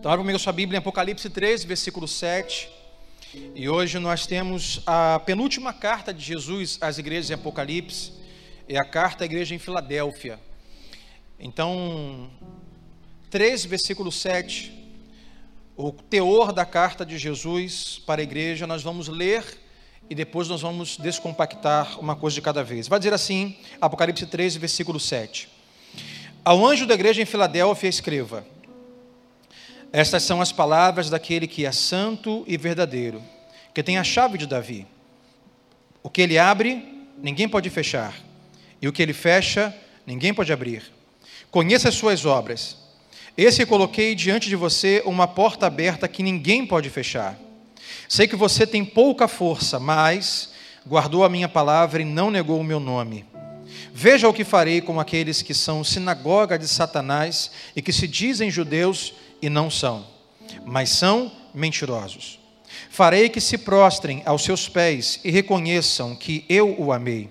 Então, abra comigo sua Bíblia em Apocalipse 3, versículo 7. E hoje nós temos a penúltima carta de Jesus às igrejas em Apocalipse, é a carta à igreja em Filadélfia. Então, 3, versículo 7, o teor da carta de Jesus para a igreja, nós vamos ler e depois nós vamos descompactar uma coisa de cada vez. Vai dizer assim, Apocalipse 13, versículo 7. Ao anjo da igreja em Filadélfia escreva: estas são as palavras daquele que é santo e verdadeiro, que tem a chave de Davi. O que ele abre, ninguém pode fechar, e o que ele fecha, ninguém pode abrir. Conheça as suas obras. Esse que coloquei diante de você uma porta aberta que ninguém pode fechar. Sei que você tem pouca força, mas guardou a minha palavra e não negou o meu nome. Veja o que farei com aqueles que são sinagoga de Satanás e que se dizem judeus e não são, mas são mentirosos. Farei que se prostrem aos seus pés e reconheçam que eu o amei.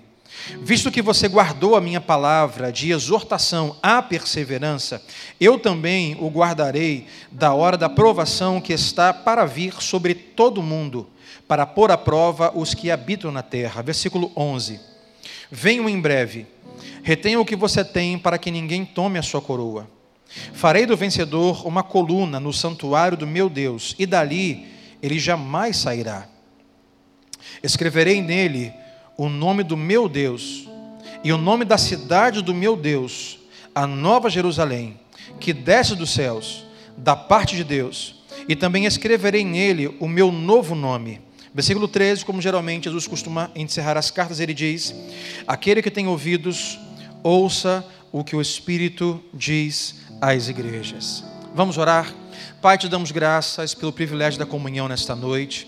Visto que você guardou a minha palavra de exortação à perseverança, eu também o guardarei da hora da provação que está para vir sobre todo o mundo, para pôr à prova os que habitam na terra. Versículo 11. Venho em breve, retenha o que você tem para que ninguém tome a sua coroa. Farei do vencedor uma coluna no santuário do meu Deus, e dali ele jamais sairá. Escreverei nele o nome do meu Deus e o nome da cidade do meu Deus, a nova Jerusalém, que desce dos céus, da parte de Deus, e também escreverei nele o meu novo nome. Versículo 13, como geralmente Jesus costuma encerrar as cartas, ele diz: Aquele que tem ouvidos, ouça o que o Espírito diz às igrejas. Vamos orar? Pai, te damos graças pelo privilégio da comunhão nesta noite.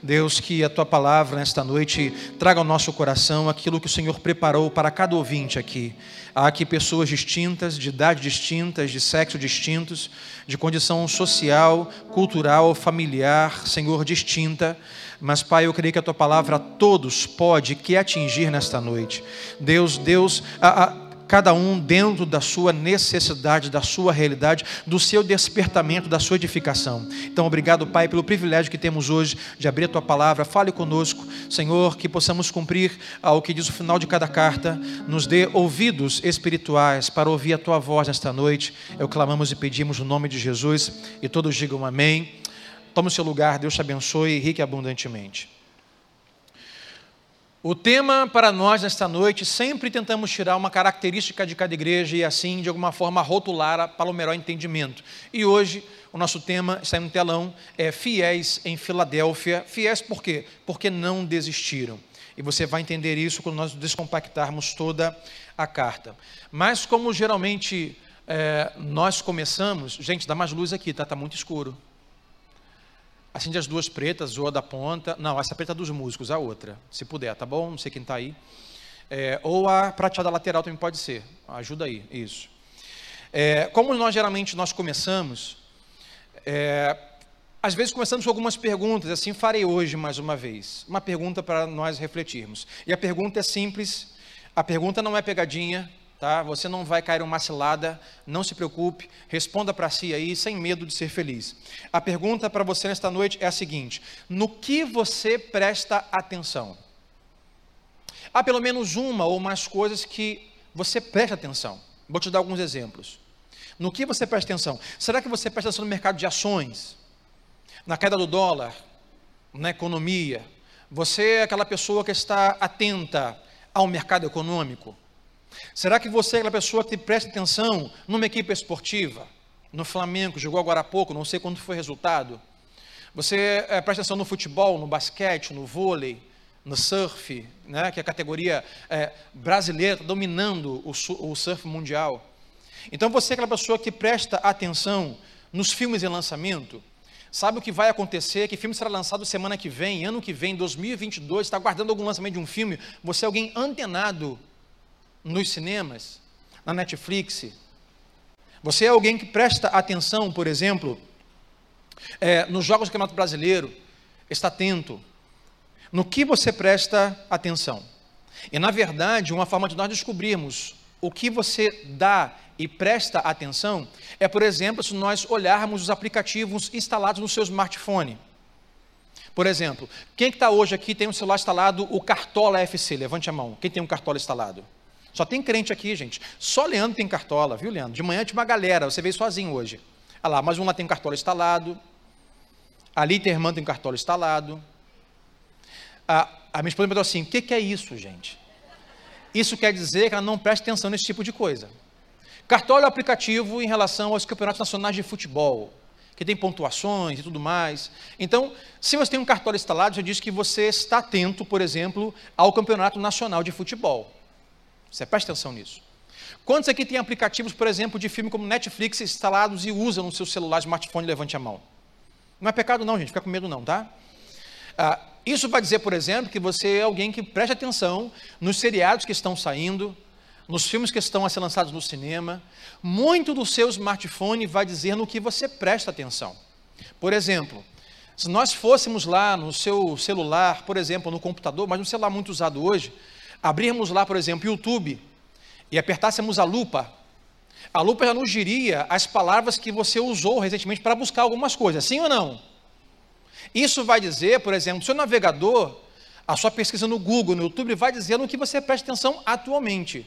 Deus, que a tua palavra nesta noite traga ao nosso coração aquilo que o Senhor preparou para cada ouvinte aqui. Há aqui pessoas distintas, de idade distintas, de sexo distintos, de condição social, cultural, familiar, Senhor, distinta. Mas, Pai, eu creio que a tua palavra a todos pode que atingir nesta noite. Deus, Deus, a, a cada um dentro da sua necessidade, da sua realidade, do seu despertamento, da sua edificação. Então, obrigado, Pai, pelo privilégio que temos hoje de abrir a tua palavra. Fale conosco, Senhor, que possamos cumprir ao que diz o final de cada carta, nos dê ouvidos espirituais para ouvir a tua voz nesta noite. Eu clamamos e pedimos no nome de Jesus e todos digam amém. Tome o seu lugar, Deus te abençoe rique e abundantemente. O tema para nós nesta noite, sempre tentamos tirar uma característica de cada igreja e assim, de alguma forma, rotular para o melhor entendimento. E hoje, o nosso tema, está no telão, é Fiéis em Filadélfia. Fiéis por quê? Porque não desistiram. E você vai entender isso quando nós descompactarmos toda a carta. Mas como geralmente é, nós começamos... Gente, dá mais luz aqui, tá? Está muito escuro. Acende as duas pretas, ou a da ponta. Não, essa preta é dos músicos, a outra. Se puder, tá bom? Não sei quem está aí. É, ou a prateada lateral também pode ser. Ajuda aí, isso. É, como nós geralmente nós começamos, é, às vezes começamos com algumas perguntas, assim farei hoje mais uma vez. Uma pergunta para nós refletirmos. E a pergunta é simples, a pergunta não é pegadinha, tá? Você não vai cair uma cilada, não se preocupe, responda para si aí sem medo de ser feliz. A pergunta para você nesta noite é a seguinte: no que você presta atenção? Há pelo menos uma ou mais coisas que você presta atenção. Vou te dar alguns exemplos. No que você presta atenção? Será que você presta atenção no mercado de ações? Na queda do dólar? Na economia? Você é aquela pessoa que está atenta ao mercado econômico? Será que você é aquela pessoa que presta atenção numa equipe esportiva? No Flamengo, jogou agora há pouco, não sei quando foi o resultado. Você é, presta atenção no futebol, no basquete, no vôlei, no surf, né, que é a categoria é, brasileira, dominando o, o surf mundial. Então você é aquela pessoa que presta atenção nos filmes em lançamento, sabe o que vai acontecer, que filme será lançado semana que vem, ano que vem, 2022, está aguardando algum lançamento de um filme, você é alguém antenado nos cinemas, na Netflix. Você é alguém que presta atenção, por exemplo, é, nos Jogos do Campeonato Brasileiro, está atento. No que você presta atenção? E, na verdade, uma forma de nós descobrirmos o que você dá e presta atenção é, por exemplo, se nós olharmos os aplicativos instalados no seu smartphone. Por exemplo, quem que está hoje aqui tem um celular instalado o Cartola FC? Levante a mão. Quem tem um Cartola instalado? Só tem crente aqui, gente. Só Leandro tem Cartola, viu, Leandro? De manhã tinha uma galera, você veio sozinho hoje. Olha lá, mais um lá tem Cartola instalado. Ali tem irmã tem Cartola instalado. A, a minha esposa me perguntou assim: o que, que é isso, gente? Isso quer dizer que ela não presta atenção nesse tipo de coisa. Cartola é aplicativo em relação aos campeonatos nacionais de futebol que tem pontuações e tudo mais. Então, se você tem um cartório instalado, já diz que você está atento, por exemplo, ao Campeonato Nacional de Futebol. Você presta atenção nisso. Quantos aqui têm aplicativos, por exemplo, de filme como Netflix instalados e usam no seu celular, smartphone, levante a mão. Não é pecado não, gente, fica com medo não, tá? Ah, isso vai dizer, por exemplo, que você é alguém que presta atenção nos seriados que estão saindo, nos filmes que estão a ser lançados no cinema, muito do seu smartphone vai dizer no que você presta atenção. Por exemplo, se nós fôssemos lá no seu celular, por exemplo, no computador, mas um celular muito usado hoje, abrirmos lá, por exemplo, YouTube e apertássemos a lupa, a lupa já nos diria as palavras que você usou recentemente para buscar algumas coisas, sim ou não? Isso vai dizer, por exemplo, seu navegador, a sua pesquisa no Google, no YouTube, vai dizer no que você presta atenção atualmente.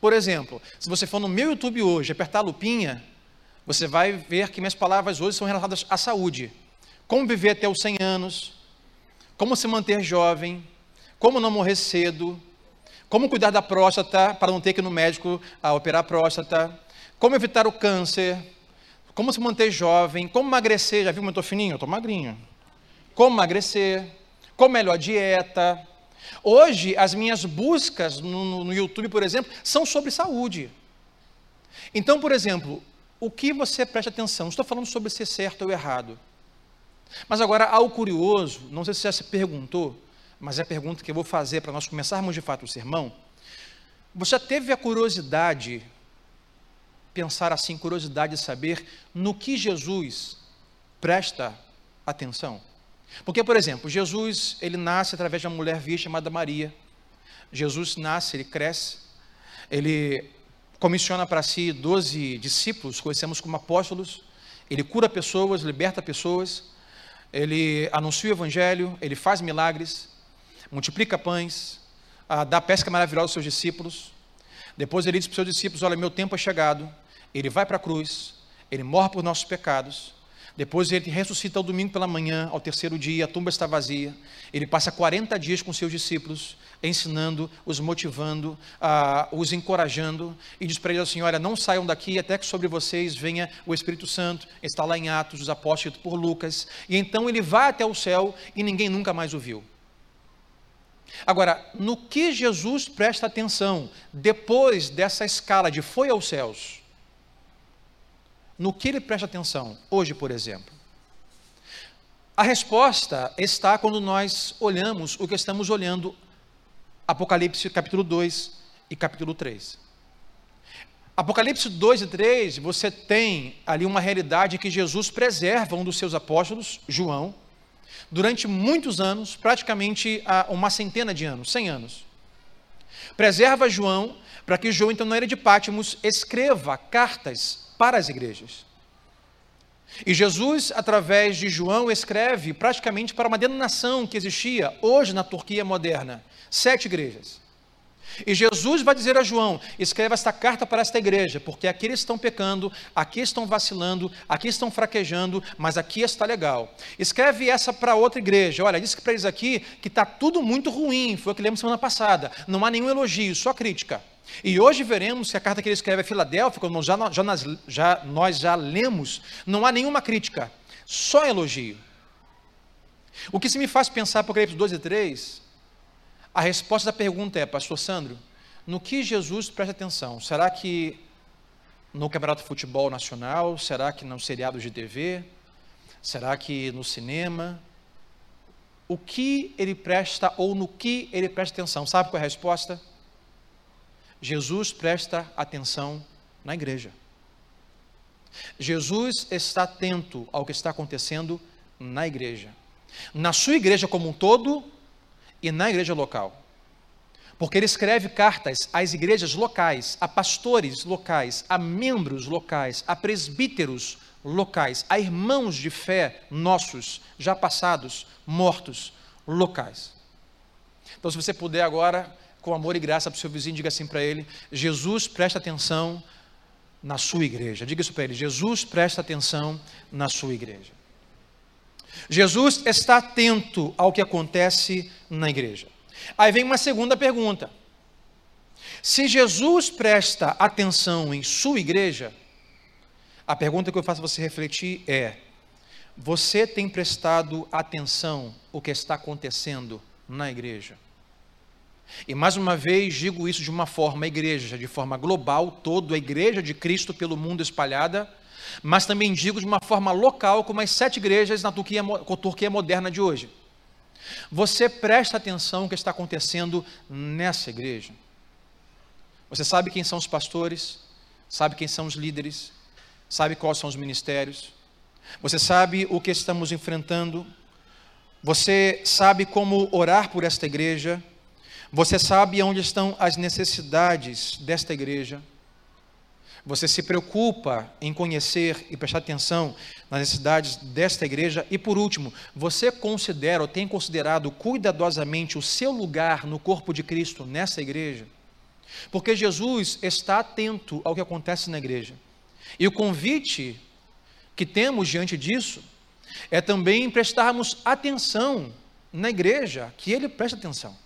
Por exemplo, se você for no meu YouTube hoje, apertar a lupinha, você vai ver que minhas palavras hoje são relacionadas à saúde. Como viver até os 100 anos, como se manter jovem, como não morrer cedo, como cuidar da próstata para não ter que ir no médico a operar a próstata, como evitar o câncer, como se manter jovem, como emagrecer, já viu como eu estou fininho? Eu estou magrinho. Como emagrecer, como melhor dieta, Hoje, as minhas buscas no, no, YouTube, por exemplo, são sobre saúde. Então, por exemplo, o que você presta atenção? Não estou falando sobre ser certo ou errado. Mas agora, algo curioso, não sei se você já se perguntou, mas é a pergunta que eu vou fazer para nós começarmos de fato o sermão. Você teve a curiosidade, pensar assim, curiosidade de saber no que Jesus presta atenção? Porque, por exemplo, Jesus, ele nasce através de uma mulher virgem chamada Maria. Jesus nasce, ele cresce, ele comissiona para si doze discípulos, conhecemos como apóstolos, ele cura pessoas, liberta pessoas, ele anuncia o evangelho, ele faz milagres, multiplica pães, ah, dá pesca maravilhosa aos seus discípulos. Depois ele diz para os seus discípulos: Olha, meu tempo é chegado. Ele vai para a cruz, ele morre por nossos pecados, depois ele ressuscita ao domingo pela manhã, ao terceiro dia, a tumba está vazia. Ele passa 40 dias com seus discípulos, ensinando, os motivando, uh, os encorajando, e diz para eles assim: Olha, não saiam daqui até que sobre vocês venha o Espírito Santo. Está lá em Atos, os apóstolos por Lucas. E então ele vai até o céu e ninguém nunca mais o viu. Agora, no que Jesus presta atenção depois dessa escala de foi aos céus? no que ele presta atenção hoje, por exemplo? A resposta está quando nós olhamos o que estamos olhando, Apocalipse capítulo 2 e capítulo 3. Apocalipse 2 e 3, você tem ali uma realidade que Jesus preserva um dos seus apóstolos, João, durante muitos anos, praticamente uma centena de anos, 100 anos. Preserva João para que João, então, na era de Pátimos, escreva cartas para as igrejas. E Jesus, através de João, escreve praticamente para uma denominação que existia hoje na Turquia moderna sete igrejas. E Jesus vai dizer a João: escreva esta carta para esta igreja, porque aqui eles estão pecando, aqui estão vacilando, aqui estão fraquejando, mas aqui está legal. Escreve essa para outra igreja. Olha, disse para eles aqui que está tudo muito ruim, foi o que lemos semana passada. Não há nenhum elogio, só crítica. E hoje veremos que a carta que ele escreve a Filadélfia, como já, já, já, nós já lemos, não há nenhuma crítica, só elogio. O que se me faz pensar, Apocalipse 12 e 3, a resposta da pergunta é, pastor Sandro, no que Jesus presta atenção? Será que no Campeonato de Futebol Nacional? Será que nos seriados de TV? Será que no cinema? O que ele presta ou no que ele presta atenção? Sabe qual é a resposta? Jesus presta atenção na igreja. Jesus está atento ao que está acontecendo na igreja. Na sua igreja como um todo e na igreja local. Porque ele escreve cartas às igrejas locais, a pastores locais, a membros locais, a presbíteros locais, a irmãos de fé nossos, já passados, mortos, locais. Então, se você puder agora, com amor e graça para o seu vizinho, diga assim para ele: Jesus presta atenção na sua igreja. Diga isso para ele: Jesus presta atenção na sua igreja. Jesus está atento ao que acontece na igreja. Aí vem uma segunda pergunta. Se Jesus presta atenção em sua igreja, a pergunta que eu faço você refletir é: você tem prestado atenção o que está acontecendo na igreja? E mais uma vez digo isso de uma forma igreja, de forma global, toda a igreja de Cristo pelo mundo espalhada, mas também digo de uma forma local, como as sete igrejas na Turquia, Turquia moderna de hoje. Você presta atenção no que está acontecendo nessa igreja. Você sabe quem são os pastores, sabe quem são os líderes, sabe quais são os ministérios, você sabe o que estamos enfrentando, você sabe como orar por esta igreja, você sabe onde estão as necessidades desta igreja. Você se preocupa em conhecer e prestar atenção nas necessidades desta igreja. E por último, você considera ou tem considerado cuidadosamente o seu lugar no corpo de Cristo nessa igreja? Porque Jesus está atento ao que acontece na igreja. E o convite que temos diante disso é também prestarmos atenção na igreja, que ele presta atenção.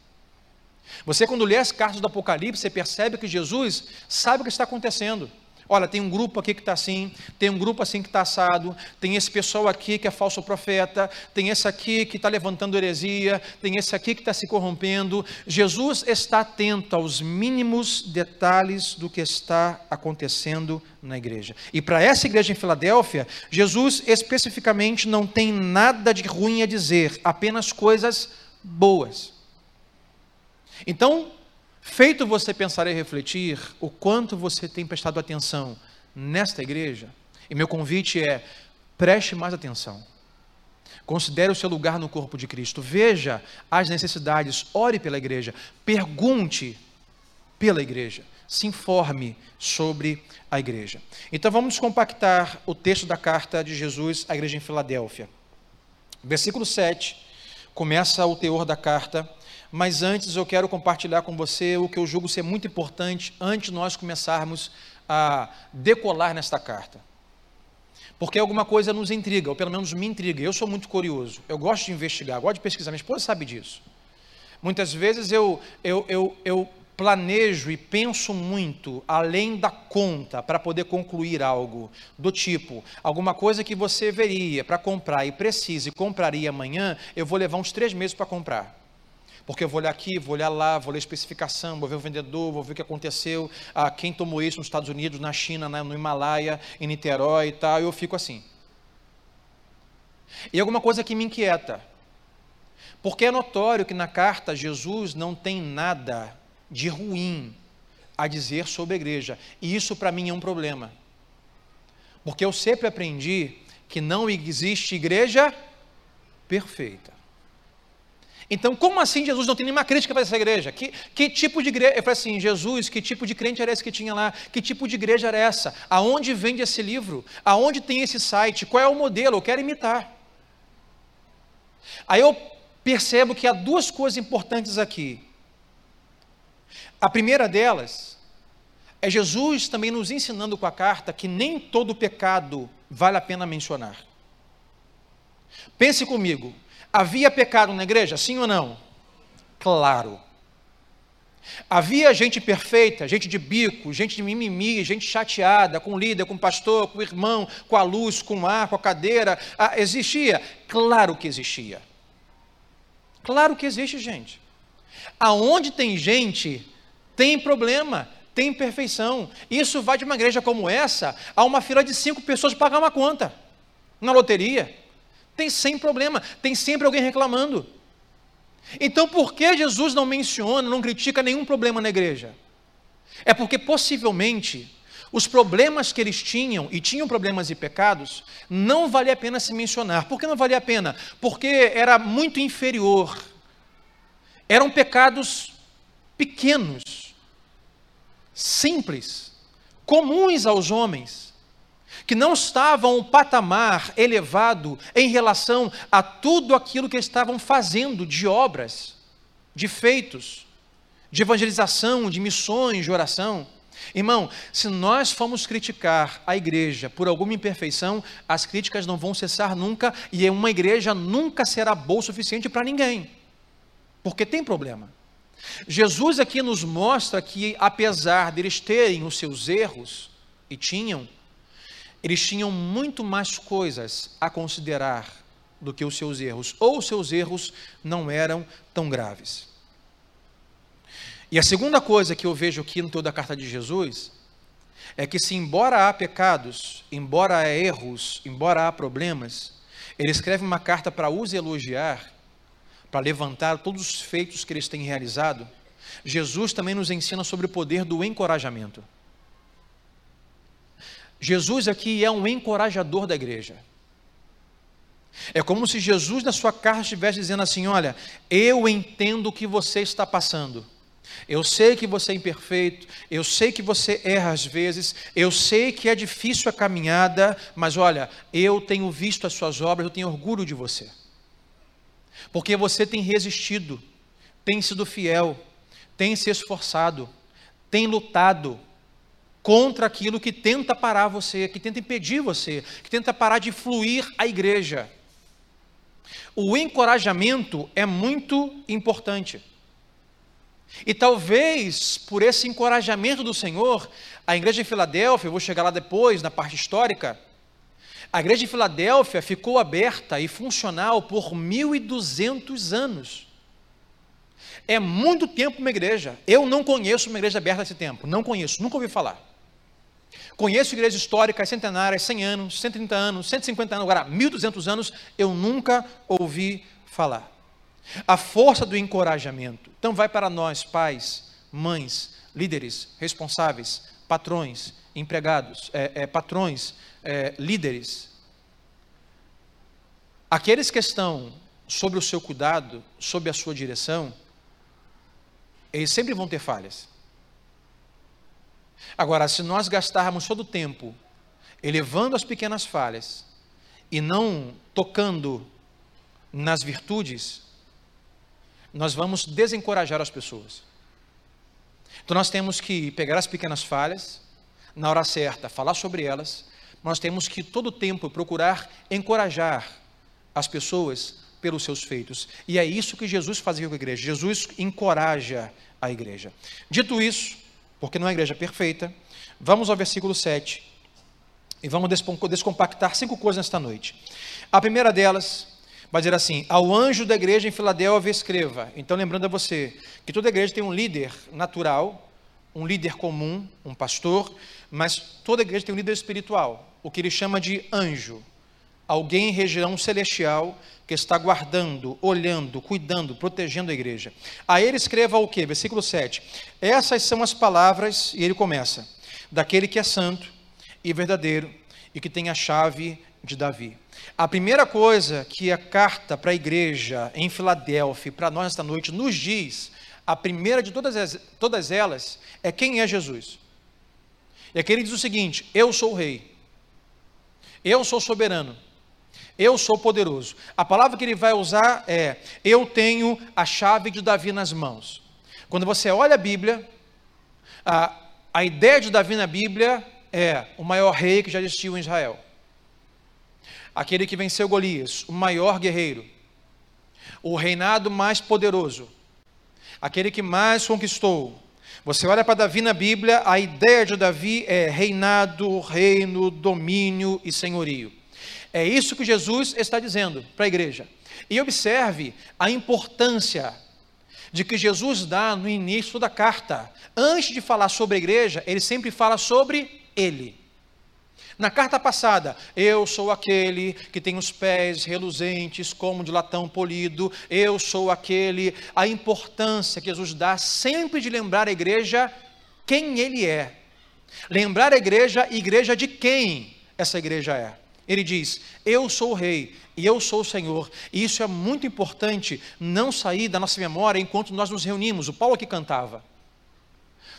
Você, quando lê as cartas do Apocalipse, você percebe que Jesus sabe o que está acontecendo. Olha, tem um grupo aqui que está assim, tem um grupo assim que está assado, tem esse pessoal aqui que é falso profeta, tem esse aqui que está levantando heresia, tem esse aqui que está se corrompendo. Jesus está atento aos mínimos detalhes do que está acontecendo na igreja. E para essa igreja em Filadélfia, Jesus especificamente não tem nada de ruim a dizer, apenas coisas boas. Então, feito você pensar e refletir o quanto você tem prestado atenção nesta igreja, e meu convite é: preste mais atenção. Considere o seu lugar no corpo de Cristo. Veja as necessidades, ore pela igreja, pergunte pela igreja, se informe sobre a igreja. Então vamos compactar o texto da carta de Jesus à igreja em Filadélfia. Versículo 7 começa o teor da carta mas antes eu quero compartilhar com você o que eu julgo ser muito importante antes nós começarmos a decolar nesta carta. Porque alguma coisa nos intriga, ou pelo menos me intriga. Eu sou muito curioso, eu gosto de investigar, gosto de pesquisar, minha esposa sabe disso. Muitas vezes eu, eu, eu, eu planejo e penso muito além da conta para poder concluir algo do tipo, alguma coisa que você veria para comprar e precisa e compraria amanhã, eu vou levar uns três meses para comprar. Porque eu vou olhar aqui, vou olhar lá, vou ler especificação, vou ver o vendedor, vou ver o que aconteceu, ah, quem tomou isso nos Estados Unidos, na China, no Himalaia, em Niterói e tal, eu fico assim. E alguma coisa que me inquieta. Porque é notório que na carta Jesus não tem nada de ruim a dizer sobre a igreja. E isso para mim é um problema. Porque eu sempre aprendi que não existe igreja perfeita. Então, como assim Jesus não tem nenhuma crítica para essa igreja? Que, que tipo de igreja? Eu falei assim, Jesus, que tipo de crente era esse que tinha lá? Que tipo de igreja era essa? Aonde vende esse livro? Aonde tem esse site? Qual é o modelo? Eu quero imitar. Aí eu percebo que há duas coisas importantes aqui. A primeira delas é Jesus também nos ensinando com a carta que nem todo pecado vale a pena mencionar. Pense comigo, Havia pecado na igreja, sim ou não? Claro. Havia gente perfeita, gente de bico, gente de mimimi, gente chateada com o líder, com o pastor, com o irmão, com a luz, com o ar, com a cadeira. Ah, existia? Claro que existia. Claro que existe, gente. Aonde tem gente, tem problema, tem imperfeição. Isso vai de uma igreja como essa a uma fila de cinco pessoas pagar uma conta na loteria. Tem sempre problema, tem sempre alguém reclamando. Então, por que Jesus não menciona, não critica nenhum problema na igreja? É porque possivelmente os problemas que eles tinham, e tinham problemas e pecados, não valia a pena se mencionar. Por que não valia a pena? Porque era muito inferior. Eram pecados pequenos, simples, comuns aos homens, que não estavam um patamar elevado em relação a tudo aquilo que estavam fazendo de obras, de feitos, de evangelização, de missões, de oração. Irmão, se nós formos criticar a igreja por alguma imperfeição, as críticas não vão cessar nunca e uma igreja nunca será boa o suficiente para ninguém, porque tem problema. Jesus aqui nos mostra que, apesar deles terem os seus erros, e tinham, eles tinham muito mais coisas a considerar do que os seus erros, ou os seus erros não eram tão graves. E a segunda coisa que eu vejo aqui no toda a carta de Jesus é que se embora há pecados, embora há erros, embora há problemas, ele escreve uma carta para os elogiar, para levantar todos os feitos que eles têm realizado. Jesus também nos ensina sobre o poder do encorajamento. Jesus aqui é um encorajador da igreja. É como se Jesus, na sua carta, estivesse dizendo assim: Olha, eu entendo o que você está passando. Eu sei que você é imperfeito, eu sei que você erra às vezes, eu sei que é difícil a caminhada, mas olha, eu tenho visto as suas obras, eu tenho orgulho de você. Porque você tem resistido, tem sido fiel, tem se esforçado, tem lutado contra aquilo que tenta parar você, que tenta impedir você, que tenta parar de fluir a igreja. O encorajamento é muito importante. E talvez por esse encorajamento do Senhor, a igreja de Filadélfia, eu vou chegar lá depois, na parte histórica, a igreja de Filadélfia ficou aberta e funcional por 1.200 anos. É muito tempo uma igreja. Eu não conheço uma igreja aberta nesse tempo. Não conheço, nunca ouvi falar. Conheço igrejas históricas centenárias, 100 anos, 130 anos, 150 anos, agora 1.200 anos, eu nunca ouvi falar. A força do encorajamento. Então, vai para nós, pais, mães, líderes, responsáveis, patrões, empregados, é, é, patrões, é, líderes. Aqueles que estão sobre o seu cuidado, sob a sua direção, eles sempre vão ter falhas. Agora, se nós gastarmos todo o tempo elevando as pequenas falhas e não tocando nas virtudes, nós vamos desencorajar as pessoas. Então nós temos que pegar as pequenas falhas, na hora certa, falar sobre elas, nós temos que todo o tempo procurar encorajar as pessoas pelos seus feitos. E é isso que Jesus fazia com a igreja. Jesus encoraja a igreja. Dito isso, porque não é a igreja perfeita, vamos ao versículo 7 e vamos descompactar cinco coisas nesta noite. A primeira delas vai dizer assim: ao anjo da igreja em Filadélfia escreva. Então, lembrando a você que toda igreja tem um líder natural, um líder comum, um pastor, mas toda igreja tem um líder espiritual, o que ele chama de anjo. Alguém em região celestial que está guardando, olhando, cuidando, protegendo a igreja. A ele escreva o que? Versículo 7. Essas são as palavras, e ele começa: daquele que é santo e verdadeiro e que tem a chave de Davi. A primeira coisa que a carta para a igreja em Filadélfia, para nós esta noite, nos diz, a primeira de todas, todas elas, é quem é Jesus. E aqui ele diz o seguinte: Eu sou o rei, eu sou soberano, eu sou poderoso. A palavra que ele vai usar é: Eu tenho a chave de Davi nas mãos. Quando você olha a Bíblia, a, a ideia de Davi na Bíblia é o maior rei que já existiu em Israel aquele que venceu Golias, o maior guerreiro, o reinado mais poderoso, aquele que mais conquistou. Você olha para Davi na Bíblia, a ideia de Davi é reinado, reino, domínio e senhorio. É isso que Jesus está dizendo para a igreja. E observe a importância de que Jesus dá no início da carta. Antes de falar sobre a igreja, ele sempre fala sobre ele. Na carta passada, eu sou aquele que tem os pés reluzentes como de latão polido, eu sou aquele, a importância que Jesus dá sempre de lembrar a igreja quem ele é. Lembrar a igreja, igreja de quem essa igreja é. Ele diz: Eu sou o rei e eu sou o Senhor. E isso é muito importante não sair da nossa memória enquanto nós nos reunimos. O Paulo aqui cantava.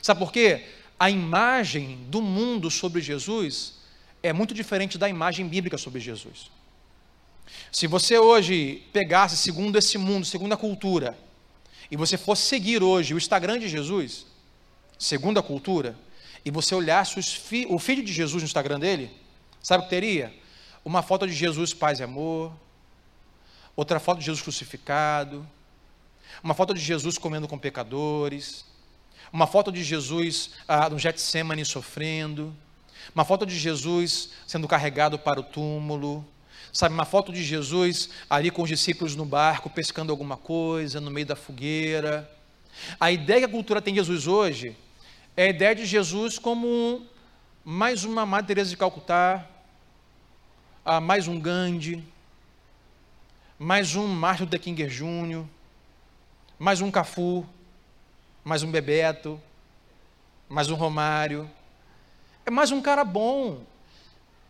Sabe por quê? A imagem do mundo sobre Jesus é muito diferente da imagem bíblica sobre Jesus. Se você hoje pegasse, segundo esse mundo, segundo a cultura, e você fosse seguir hoje o Instagram de Jesus, segundo a cultura, e você olhasse fi, o filho de Jesus no Instagram dele, sabe o que teria? Uma foto de Jesus, paz e amor, outra foto de Jesus crucificado, uma foto de Jesus comendo com pecadores, uma foto de Jesus ah, no Getsemane sofrendo, uma foto de Jesus sendo carregado para o túmulo, sabe, uma foto de Jesus ali com os discípulos no barco, pescando alguma coisa, no meio da fogueira. A ideia que a cultura tem de Jesus hoje é a ideia de Jesus como mais uma Madre Teresa de Calcutá, ah, mais um Gandhi, mais um Martin Luther King Jr., mais um Cafu, mais um Bebeto, mais um Romário. É mais um cara bom,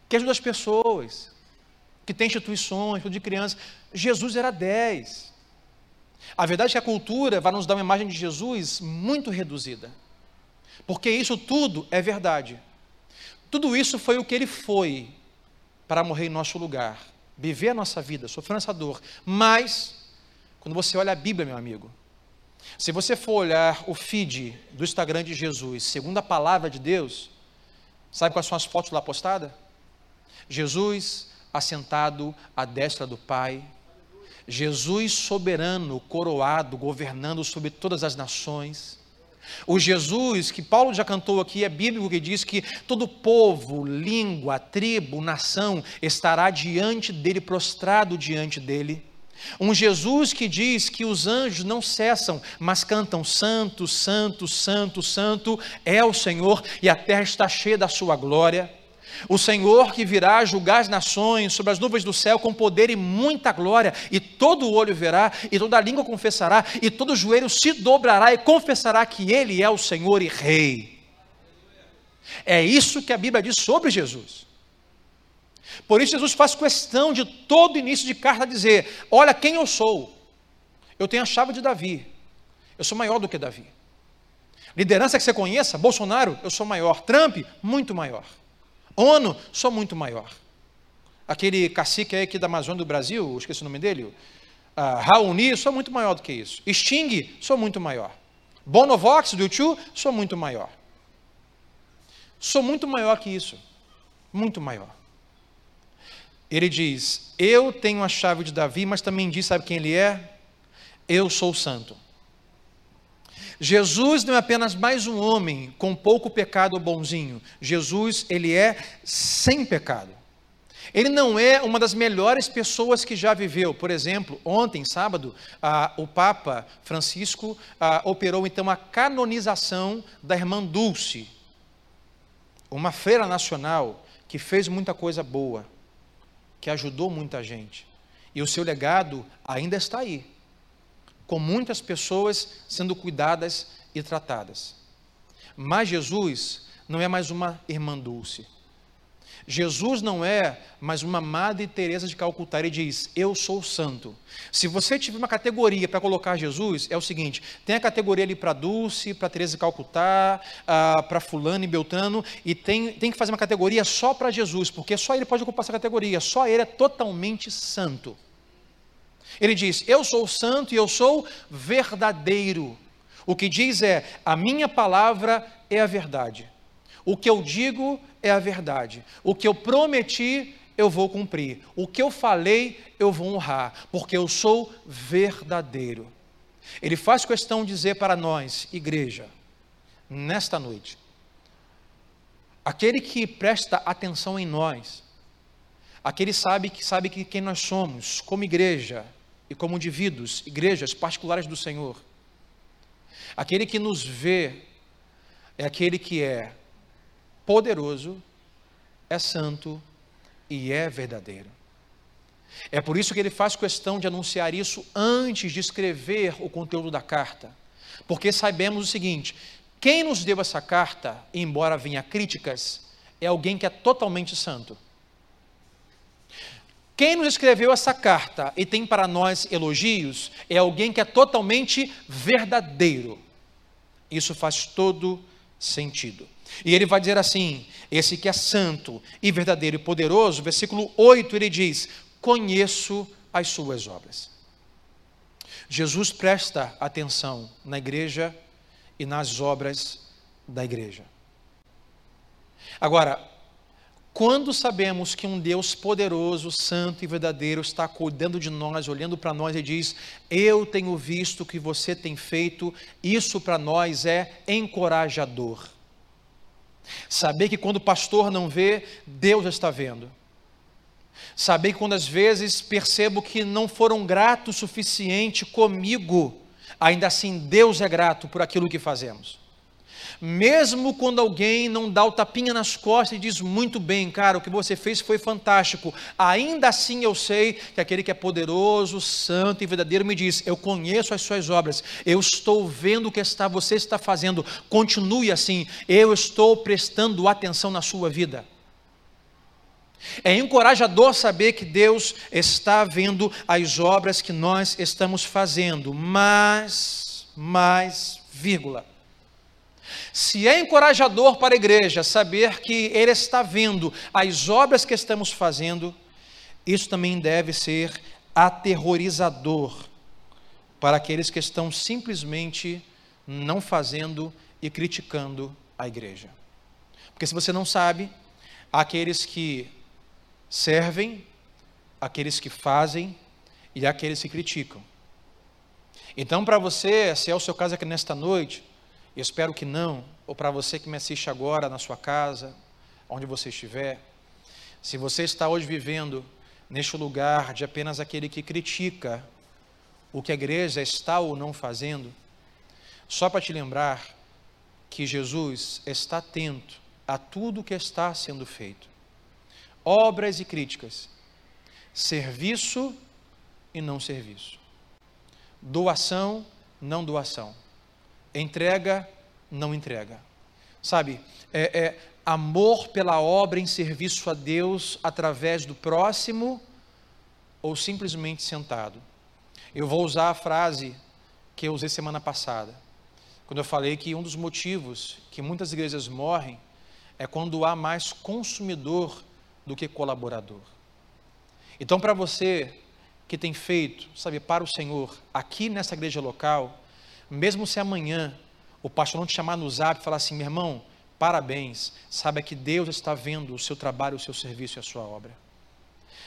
que ajuda as pessoas, que tem instituições, de criança. Jesus era 10. A verdade é que a cultura vai nos dar uma imagem de Jesus muito reduzida. Porque isso tudo é verdade. Tudo isso foi o que ele foi para morrer em nosso lugar, viver a nossa vida, sofrer essa dor. Mas, quando você olha a Bíblia, meu amigo, se você for olhar o feed do Instagram de Jesus, segundo a palavra de Deus, sabe quais são as fotos lá postadas? Jesus assentado à destra do Pai, Jesus soberano, coroado, governando sobre todas as nações. O Jesus que Paulo já cantou aqui é bíblico que diz que todo povo, língua, tribo, nação estará diante dele, prostrado diante dele. Um Jesus que diz que os anjos não cessam, mas cantam: Santo, Santo, Santo, Santo é o Senhor, e a terra está cheia da sua glória. O Senhor que virá julgar as nações sobre as nuvens do céu com poder e muita glória, e todo olho verá, e toda língua confessará, e todo joelho se dobrará e confessará que Ele é o Senhor e Rei. É isso que a Bíblia diz sobre Jesus. Por isso, Jesus faz questão de todo início de carta dizer: Olha quem eu sou. Eu tenho a chave de Davi. Eu sou maior do que Davi. Liderança que você conheça, Bolsonaro, eu sou maior. Trump, muito maior. ONU, sou muito maior. Aquele cacique aí aqui da Amazônia do Brasil, esqueci o nome dele, uh, Raoni, sou muito maior do que isso. Sting, sou muito maior. Bonovox, do YouTube, sou muito maior. Sou muito maior que isso. Muito maior. Ele diz: Eu tenho a chave de Davi, mas também diz: sabe quem ele é? Eu sou santo. Jesus não é apenas mais um homem com pouco pecado bonzinho. Jesus, ele é sem pecado. Ele não é uma das melhores pessoas que já viveu. Por exemplo, ontem, sábado, ah, o Papa Francisco ah, operou então a canonização da irmã Dulce, uma feira nacional que fez muita coisa boa, que ajudou muita gente. E o seu legado ainda está aí com muitas pessoas sendo cuidadas e tratadas. Mas Jesus não é mais uma irmã dulce. Jesus não é mais uma Madre Teresa de Calcutá, ele diz: "Eu sou santo". Se você tiver uma categoria para colocar Jesus, é o seguinte: tem a categoria ali para Dulce, para Teresa de Calcutá, ah, para fulano e Beltrano, e tem, tem que fazer uma categoria só para Jesus, porque só ele pode ocupar essa categoria, só ele é totalmente santo. Ele diz: Eu sou santo e eu sou verdadeiro. O que diz é: a minha palavra é a verdade. O que eu digo é a verdade. O que eu prometi, eu vou cumprir. O que eu falei, eu vou honrar, porque eu sou verdadeiro. Ele faz questão de dizer para nós, igreja, nesta noite, aquele que presta atenção em nós, aquele sabe que sabe que quem nós somos como igreja, e como indivíduos, igrejas particulares do Senhor. Aquele que nos vê é aquele que é poderoso, é santo e é verdadeiro. É por isso que ele faz questão de anunciar isso antes de escrever o conteúdo da carta. Porque sabemos o seguinte: quem nos deu essa carta, embora venha críticas, é alguém que é totalmente santo. Quem nos escreveu essa carta e tem para nós elogios é alguém que é totalmente verdadeiro. Isso faz todo sentido. E ele vai dizer assim: esse que é santo e verdadeiro e poderoso, versículo 8, ele diz: Conheço as suas obras. Jesus presta atenção na igreja e nas obras da igreja. Agora, quando sabemos que um Deus poderoso, santo e verdadeiro está cuidando de nós, olhando para nós e diz: Eu tenho visto o que você tem feito, isso para nós é encorajador. Saber que quando o pastor não vê, Deus está vendo. Saber que quando às vezes percebo que não foram gratos o suficiente comigo, ainda assim Deus é grato por aquilo que fazemos. Mesmo quando alguém não dá o tapinha nas costas e diz muito bem, cara, o que você fez foi fantástico, ainda assim eu sei que aquele que é poderoso, santo e verdadeiro me diz: Eu conheço as suas obras, eu estou vendo o que está, você está fazendo, continue assim, eu estou prestando atenção na sua vida. É encorajador saber que Deus está vendo as obras que nós estamos fazendo, mas, mas, vírgula, se é encorajador para a igreja saber que Ele está vendo as obras que estamos fazendo, isso também deve ser aterrorizador para aqueles que estão simplesmente não fazendo e criticando a igreja. Porque se você não sabe, aqueles que servem, aqueles que fazem e aqueles que criticam. Então, para você, se é o seu caso aqui nesta noite, eu espero que não, ou para você que me assiste agora na sua casa, onde você estiver, se você está hoje vivendo neste lugar de apenas aquele que critica o que a igreja está ou não fazendo, só para te lembrar que Jesus está atento a tudo o que está sendo feito. Obras e críticas, serviço e não serviço, doação, não doação entrega, não entrega. Sabe, é, é amor pela obra em serviço a Deus através do próximo ou simplesmente sentado. Eu vou usar a frase que eu usei semana passada, quando eu falei que um dos motivos que muitas igrejas morrem é quando há mais consumidor do que colaborador. Então, para você que tem feito, sabe, para o Senhor, aqui nessa igreja local, mesmo se amanhã o pastor não te chamar no zap e falar assim, meu irmão, parabéns, saiba que Deus está vendo o seu trabalho, o seu serviço e a sua obra.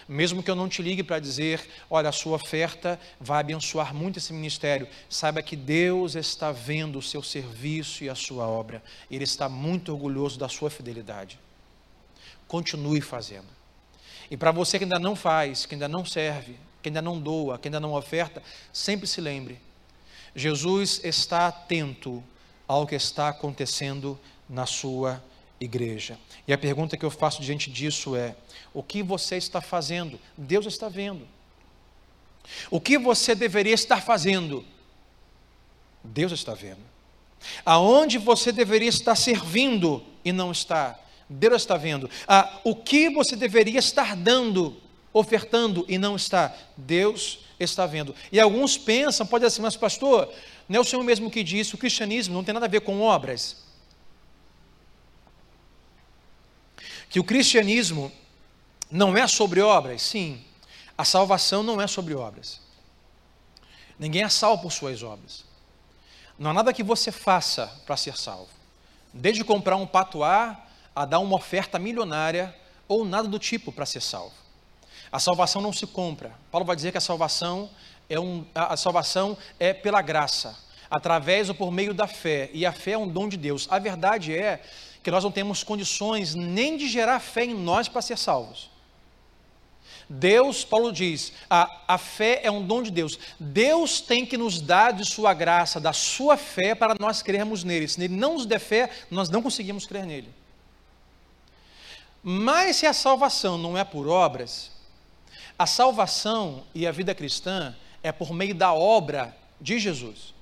Mesmo que eu não te ligue para dizer, olha, a sua oferta vai abençoar muito esse ministério, saiba que Deus está vendo o seu serviço e a sua obra. Ele está muito orgulhoso da sua fidelidade. Continue fazendo. E para você que ainda não faz, que ainda não serve, que ainda não doa, que ainda não oferta, sempre se lembre Jesus está atento ao que está acontecendo na sua igreja. E a pergunta que eu faço diante disso é: o que você está fazendo? Deus está vendo. O que você deveria estar fazendo? Deus está vendo. Aonde você deveria estar servindo e não está? Deus está vendo. Ah, o que você deveria estar dando, ofertando e não está? Deus está vendo. E alguns pensam, pode assim, mas pastor, não é o Senhor mesmo que disse, o cristianismo não tem nada a ver com obras. Que o cristianismo não é sobre obras, sim. A salvação não é sobre obras. Ninguém é salvo por suas obras. Não há nada que você faça para ser salvo. Desde comprar um patuá a dar uma oferta milionária ou nada do tipo para ser salvo. A salvação não se compra. Paulo vai dizer que a salvação é um, a salvação é pela graça, através ou por meio da fé. E a fé é um dom de Deus. A verdade é que nós não temos condições nem de gerar fé em nós para ser salvos. Deus, Paulo diz, a, a fé é um dom de Deus. Deus tem que nos dar de sua graça, da sua fé, para nós crermos nele. Se ele não nos der fé, nós não conseguimos crer nele. Mas se a salvação não é por obras, a salvação e a vida cristã é por meio da obra de Jesus.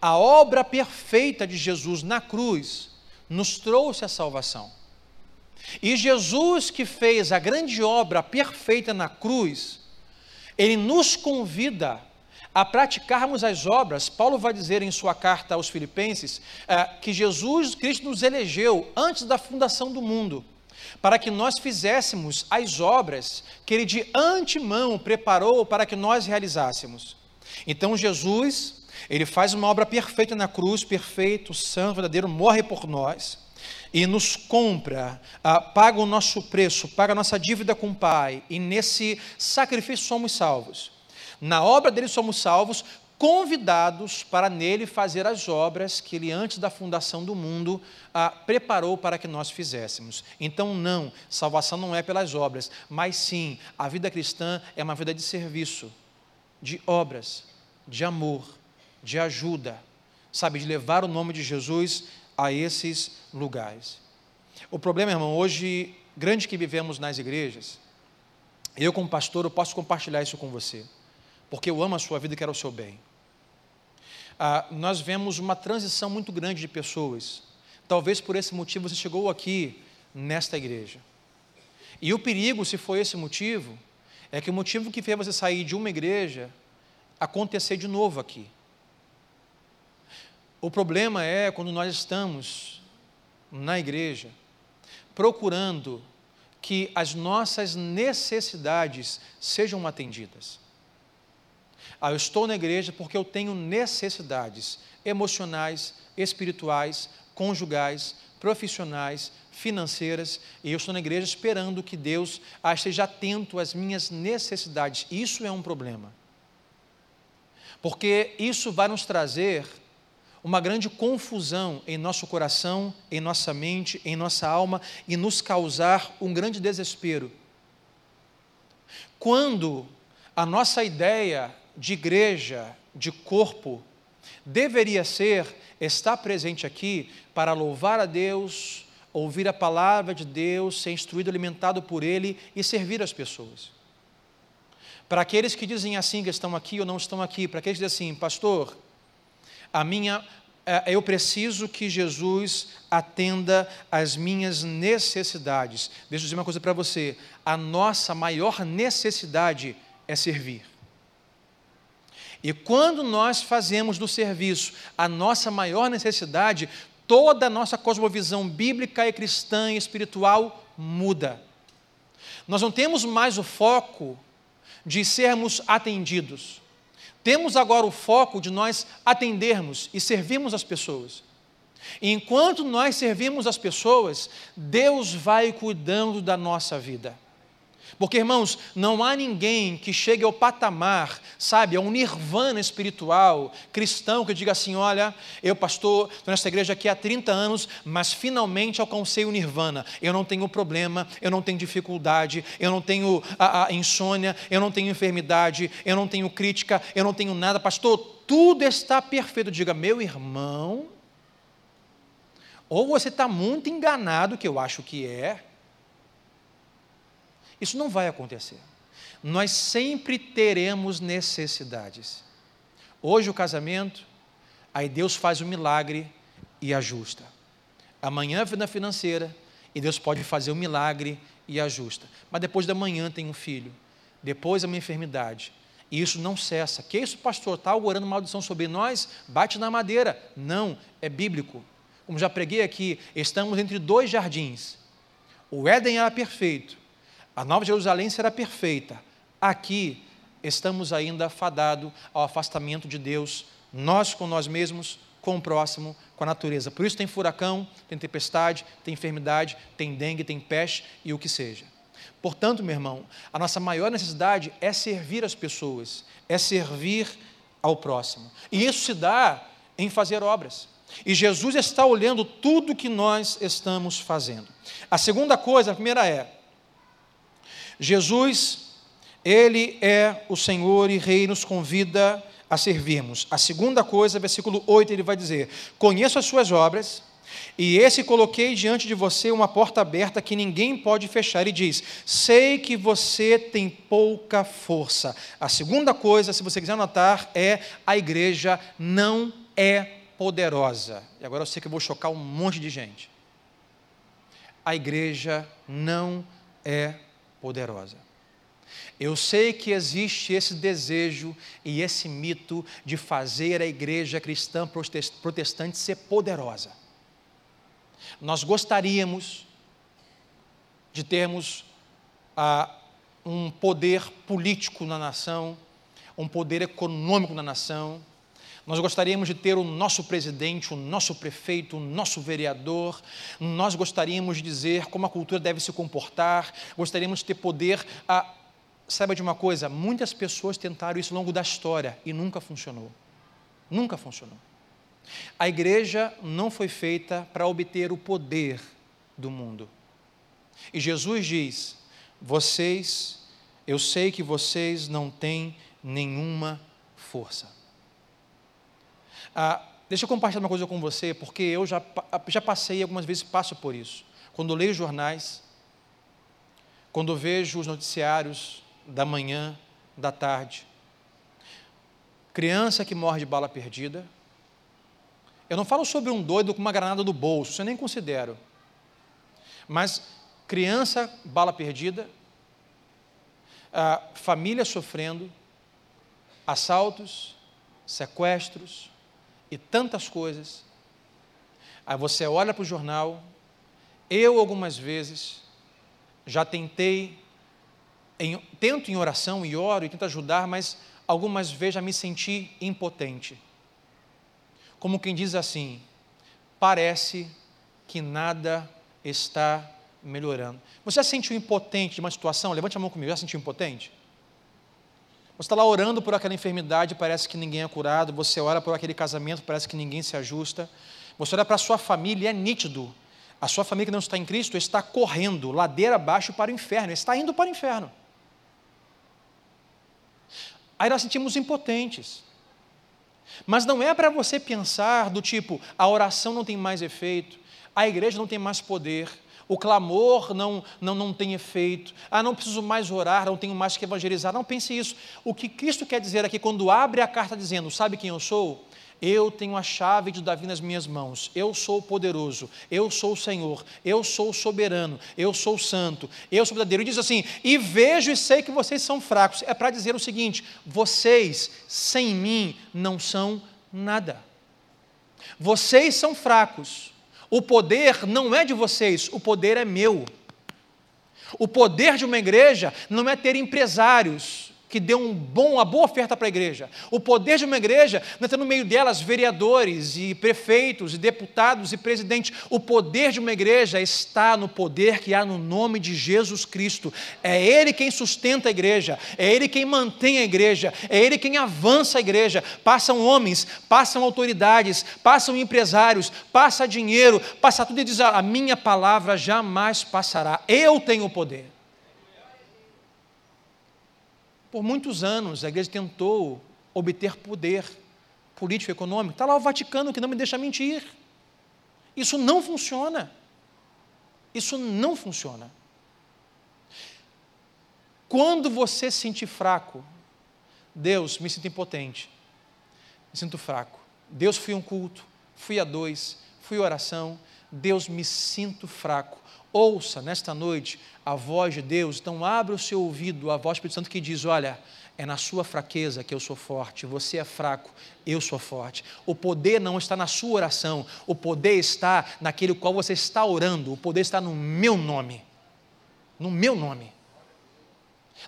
A obra perfeita de Jesus na cruz nos trouxe a salvação. E Jesus que fez a grande obra perfeita na cruz, ele nos convida a praticarmos as obras, Paulo vai dizer em sua carta aos Filipenses é, que Jesus Cristo nos elegeu antes da fundação do mundo, para que nós fizéssemos as obras que ele de antemão preparou para que nós realizássemos. Então Jesus, ele faz uma obra perfeita na cruz, perfeito, santo, verdadeiro, morre por nós e nos compra, ah, paga o nosso preço, paga a nossa dívida com o Pai, e nesse sacrifício somos salvos. Na obra dele somos salvos, convidados para nele fazer as obras que ele, antes da fundação do mundo, ah, preparou para que nós fizéssemos. Então, não, salvação não é pelas obras, mas sim, a vida cristã é uma vida de serviço, de obras, de amor, de ajuda, sabe, de levar o nome de Jesus a esses lugares. O problema, irmão, hoje, grande que vivemos nas igrejas, eu, como pastor, eu posso compartilhar isso com você, porque eu amo a sua vida e quero o seu bem. Ah, nós vemos uma transição muito grande de pessoas. Talvez por esse motivo você chegou aqui nesta igreja. E o perigo, se foi esse motivo, é que o motivo que fez você sair de uma igreja acontecer de novo aqui. O problema é quando nós estamos na igreja procurando que as nossas necessidades sejam atendidas. Ah, eu estou na igreja porque eu tenho necessidades emocionais, espirituais, conjugais, profissionais, financeiras, e eu estou na igreja esperando que Deus ah, esteja atento às minhas necessidades. Isso é um problema. Porque isso vai nos trazer uma grande confusão em nosso coração, em nossa mente, em nossa alma e nos causar um grande desespero. Quando a nossa ideia de igreja, de corpo, deveria ser estar presente aqui para louvar a Deus, ouvir a palavra de Deus, ser instruído, alimentado por Ele e servir as pessoas. Para aqueles que dizem assim que estão aqui ou não estão aqui, para aqueles que dizem assim, pastor, a minha é, eu preciso que Jesus atenda às minhas necessidades. Deixa eu dizer uma coisa para você: a nossa maior necessidade é servir. E quando nós fazemos do serviço a nossa maior necessidade, toda a nossa cosmovisão bíblica e cristã e espiritual muda. Nós não temos mais o foco de sermos atendidos. Temos agora o foco de nós atendermos e servirmos as pessoas. E enquanto nós servimos as pessoas, Deus vai cuidando da nossa vida. Porque, irmãos, não há ninguém que chegue ao patamar, sabe, a um nirvana espiritual cristão que diga assim: olha, eu, pastor, estou nessa igreja aqui há 30 anos, mas finalmente alcancei o nirvana. Eu não tenho problema, eu não tenho dificuldade, eu não tenho a, a insônia, eu não tenho enfermidade, eu não tenho crítica, eu não tenho nada, pastor, tudo está perfeito. Diga, meu irmão, ou você está muito enganado, que eu acho que é, isso não vai acontecer. Nós sempre teremos necessidades. Hoje o casamento, aí Deus faz o um milagre e ajusta. Amanhã a vida financeira, e Deus pode fazer o um milagre e ajusta. Mas depois da manhã tem um filho, depois é uma enfermidade. E isso não cessa. Que isso, pastor? Está orando maldição sobre nós? Bate na madeira. Não, é bíblico. Como já preguei aqui, estamos entre dois jardins. O Éden era perfeito, a Nova Jerusalém será perfeita. Aqui estamos ainda fadados ao afastamento de Deus, nós com nós mesmos, com o próximo, com a natureza. Por isso tem furacão, tem tempestade, tem enfermidade, tem dengue, tem peste e o que seja. Portanto, meu irmão, a nossa maior necessidade é servir as pessoas, é servir ao próximo. E isso se dá em fazer obras. E Jesus está olhando tudo que nós estamos fazendo. A segunda coisa, a primeira é, Jesus, Ele é o Senhor e Rei, nos convida a servirmos. A segunda coisa, versículo 8, ele vai dizer: Conheço as suas obras, e esse coloquei diante de você uma porta aberta que ninguém pode fechar. E diz: Sei que você tem pouca força. A segunda coisa, se você quiser anotar, é a igreja não é poderosa. E agora eu sei que eu vou chocar um monte de gente. A igreja não é poderosa. Eu sei que existe esse desejo e esse mito de fazer a igreja cristã protestante ser poderosa. Nós gostaríamos de termos ah, um poder político na nação, um poder econômico na nação. Nós gostaríamos de ter o nosso presidente, o nosso prefeito, o nosso vereador. Nós gostaríamos de dizer como a cultura deve se comportar. Gostaríamos de ter poder a saiba de uma coisa, muitas pessoas tentaram isso ao longo da história e nunca funcionou. Nunca funcionou. A igreja não foi feita para obter o poder do mundo. E Jesus diz: vocês, eu sei que vocês não têm nenhuma força. Ah, deixa eu compartilhar uma coisa com você, porque eu já, já passei algumas vezes passo por isso. Quando leio jornais, quando vejo os noticiários da manhã, da tarde, criança que morre de bala perdida. Eu não falo sobre um doido com uma granada no bolso, eu nem considero. Mas criança, bala perdida, família sofrendo, assaltos, sequestros e tantas coisas. Aí você olha para o jornal, eu algumas vezes já tentei, em, tento em oração e oro e tento ajudar, mas algumas vezes já me senti impotente. Como quem diz assim, parece que nada está melhorando. Você já se sentiu impotente de uma situação? Levante a mão comigo. Já se sentiu impotente? Você está lá orando por aquela enfermidade, parece que ninguém é curado. Você ora por aquele casamento, parece que ninguém se ajusta. Você olha para a sua família é nítido. A sua família que não está em Cristo está correndo ladeira abaixo para o inferno, está indo para o inferno. Aí nós sentimos impotentes. Mas não é para você pensar do tipo, a oração não tem mais efeito, a igreja não tem mais poder, o clamor não, não, não tem efeito, ah, não preciso mais orar, não tenho mais que evangelizar. Não pense isso. O que Cristo quer dizer aqui, quando abre a carta dizendo, sabe quem eu sou? Eu tenho a chave de Davi nas minhas mãos. Eu sou poderoso. Eu sou o Senhor. Eu sou o soberano. Eu sou o santo. Eu sou verdadeiro. E diz assim: E vejo e sei que vocês são fracos. É para dizer o seguinte: vocês sem mim não são nada. Vocês são fracos. O poder não é de vocês, o poder é meu. O poder de uma igreja não é ter empresários, que deu um bom, uma boa oferta para a igreja. O poder de uma igreja não é ter no meio delas vereadores e prefeitos e deputados e presidentes. O poder de uma igreja está no poder que há no nome de Jesus Cristo. É Ele quem sustenta a igreja, é Ele quem mantém a igreja, é Ele quem avança a igreja. Passam homens, passam autoridades, passam empresários, passa dinheiro, passa tudo e diz: a minha palavra jamais passará. Eu tenho o poder. Por muitos anos, a igreja tentou obter poder político e econômico. Está lá o Vaticano que não me deixa mentir. Isso não funciona. Isso não funciona. Quando você se sentir fraco, Deus, me sinto impotente, me sinto fraco. Deus, fui um culto, fui a dois, fui oração. Deus, me sinto fraco. Ouça nesta noite a voz de Deus, então abra o seu ouvido, a voz do Espírito Santo que diz: Olha, é na sua fraqueza que eu sou forte, você é fraco, eu sou forte. O poder não está na sua oração, o poder está naquele qual você está orando, o poder está no meu nome. No meu nome.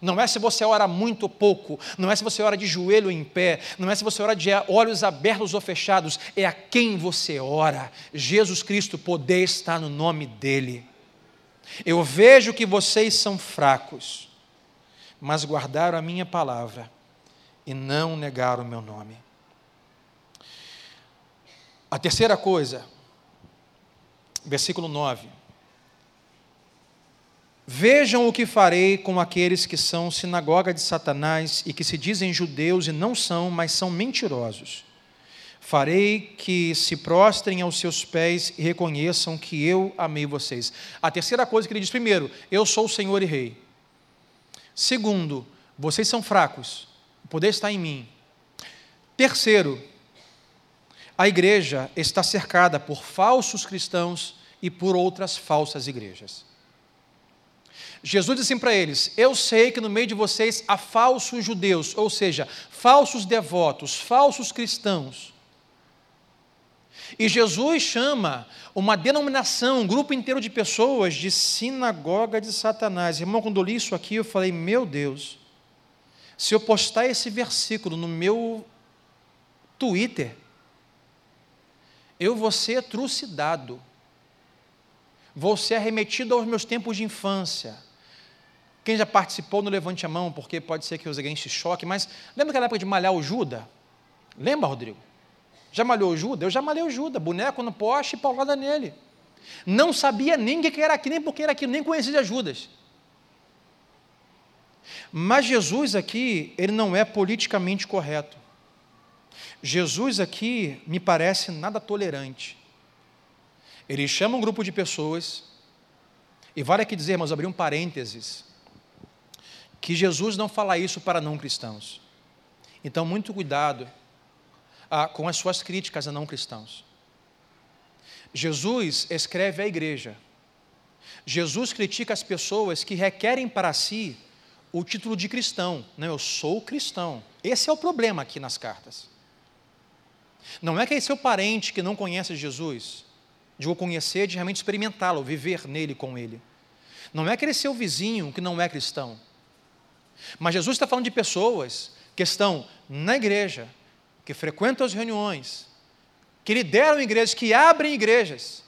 Não é se você ora muito ou pouco, não é se você ora de joelho em pé, não é se você ora de olhos abertos ou fechados, é a quem você ora. Jesus Cristo, poder está no nome dEle. Eu vejo que vocês são fracos, mas guardaram a minha palavra e não negaram o meu nome. A terceira coisa, versículo 9. Vejam o que farei com aqueles que são sinagoga de Satanás e que se dizem judeus e não são, mas são mentirosos. Farei que se prostrem aos seus pés e reconheçam que eu amei vocês. A terceira coisa que ele diz: primeiro, eu sou o Senhor e Rei. Segundo, vocês são fracos, o poder está em mim. Terceiro, a igreja está cercada por falsos cristãos e por outras falsas igrejas. Jesus disse assim para eles: Eu sei que no meio de vocês há falsos judeus, ou seja, falsos devotos, falsos cristãos. E Jesus chama uma denominação, um grupo inteiro de pessoas de sinagoga de Satanás. Irmão, quando eu li isso aqui, eu falei: Meu Deus, se eu postar esse versículo no meu Twitter, eu vou ser trucidado, vou ser arremetido aos meus tempos de infância. Quem já participou no Levante a Mão, porque pode ser que alguém se choque, mas lembra aquela época de malhar o Judas? Lembra, Rodrigo? Já malhou o Judas? Eu já malhei o Judas, boneco no poste e paulada nele. Não sabia nem que era aquilo, nem porque era aquilo, nem conhecia Judas. Mas Jesus aqui, ele não é politicamente correto. Jesus aqui me parece nada tolerante. Ele chama um grupo de pessoas, e vale aqui dizer, mas abrir um parênteses, que Jesus não fala isso para não cristãos. Então, muito cuidado com as suas críticas a não cristãos. Jesus escreve à igreja. Jesus critica as pessoas que requerem para si o título de cristão. Não, eu sou cristão. Esse é o problema aqui nas cartas. Não é que é seu parente que não conhece Jesus, de o conhecer, de realmente experimentá-lo, viver nele com ele. Não é aquele seu vizinho que não é cristão. Mas Jesus está falando de pessoas que estão na igreja, que frequentam as reuniões, que lideram igrejas, que abrem igrejas.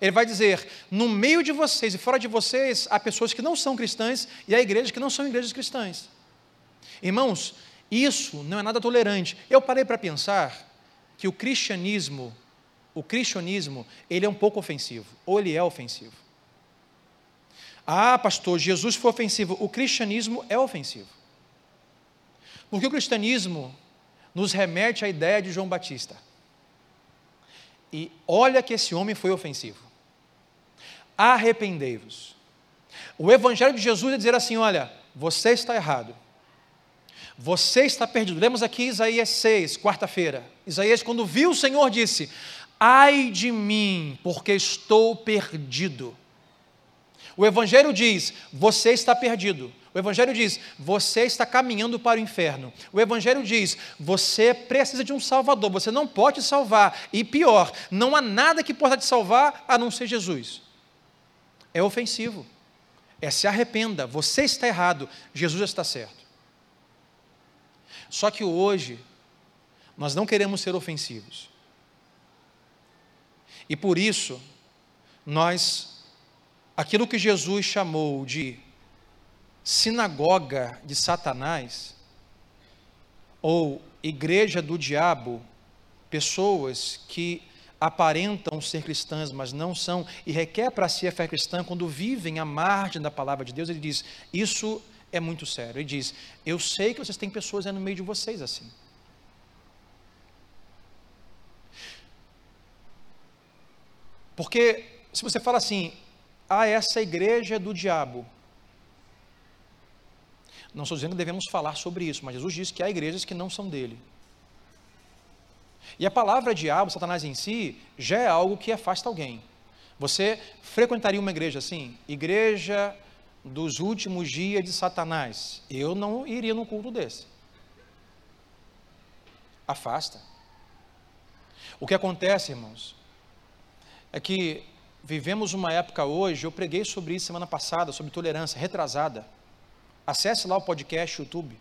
Ele vai dizer: no meio de vocês e fora de vocês, há pessoas que não são cristãs e há igrejas que não são igrejas cristãs. Irmãos, isso não é nada tolerante. Eu parei para pensar que o cristianismo, o cristianismo, ele é um pouco ofensivo, ou ele é ofensivo. Ah, pastor, Jesus foi ofensivo. O cristianismo é ofensivo. Porque o cristianismo nos remete à ideia de João Batista. E olha que esse homem foi ofensivo. Arrependei-vos. O evangelho de Jesus é dizer assim: olha, você está errado. Você está perdido. Lemos aqui Isaías 6, quarta-feira. Isaías, quando viu o Senhor, disse: Ai de mim, porque estou perdido. O Evangelho diz: Você está perdido. O Evangelho diz: você está caminhando para o inferno. O Evangelho diz: você precisa de um Salvador, você não pode salvar. E pior, não há nada que possa te salvar a não ser Jesus. É ofensivo. É se arrependa, você está errado, Jesus está certo. Só que hoje, nós não queremos ser ofensivos. E por isso, nós, aquilo que Jesus chamou de sinagoga de Satanás, ou igreja do diabo, pessoas que aparentam ser cristãs, mas não são, e requer para si a fé cristã, quando vivem à margem da palavra de Deus, ele diz: Isso é muito sério. Ele diz: Eu sei que vocês têm pessoas no meio de vocês assim. Porque se você fala assim, essa igreja é do diabo, não estou dizendo que devemos falar sobre isso, mas Jesus disse que há igrejas que não são dele. E a palavra diabo, Satanás em si, já é algo que afasta alguém. Você frequentaria uma igreja assim? Igreja dos últimos dias de Satanás. Eu não iria num culto desse. Afasta. O que acontece, irmãos, é que vivemos uma época hoje, eu preguei sobre isso semana passada, sobre tolerância, retrasada. Acesse lá o podcast YouTube.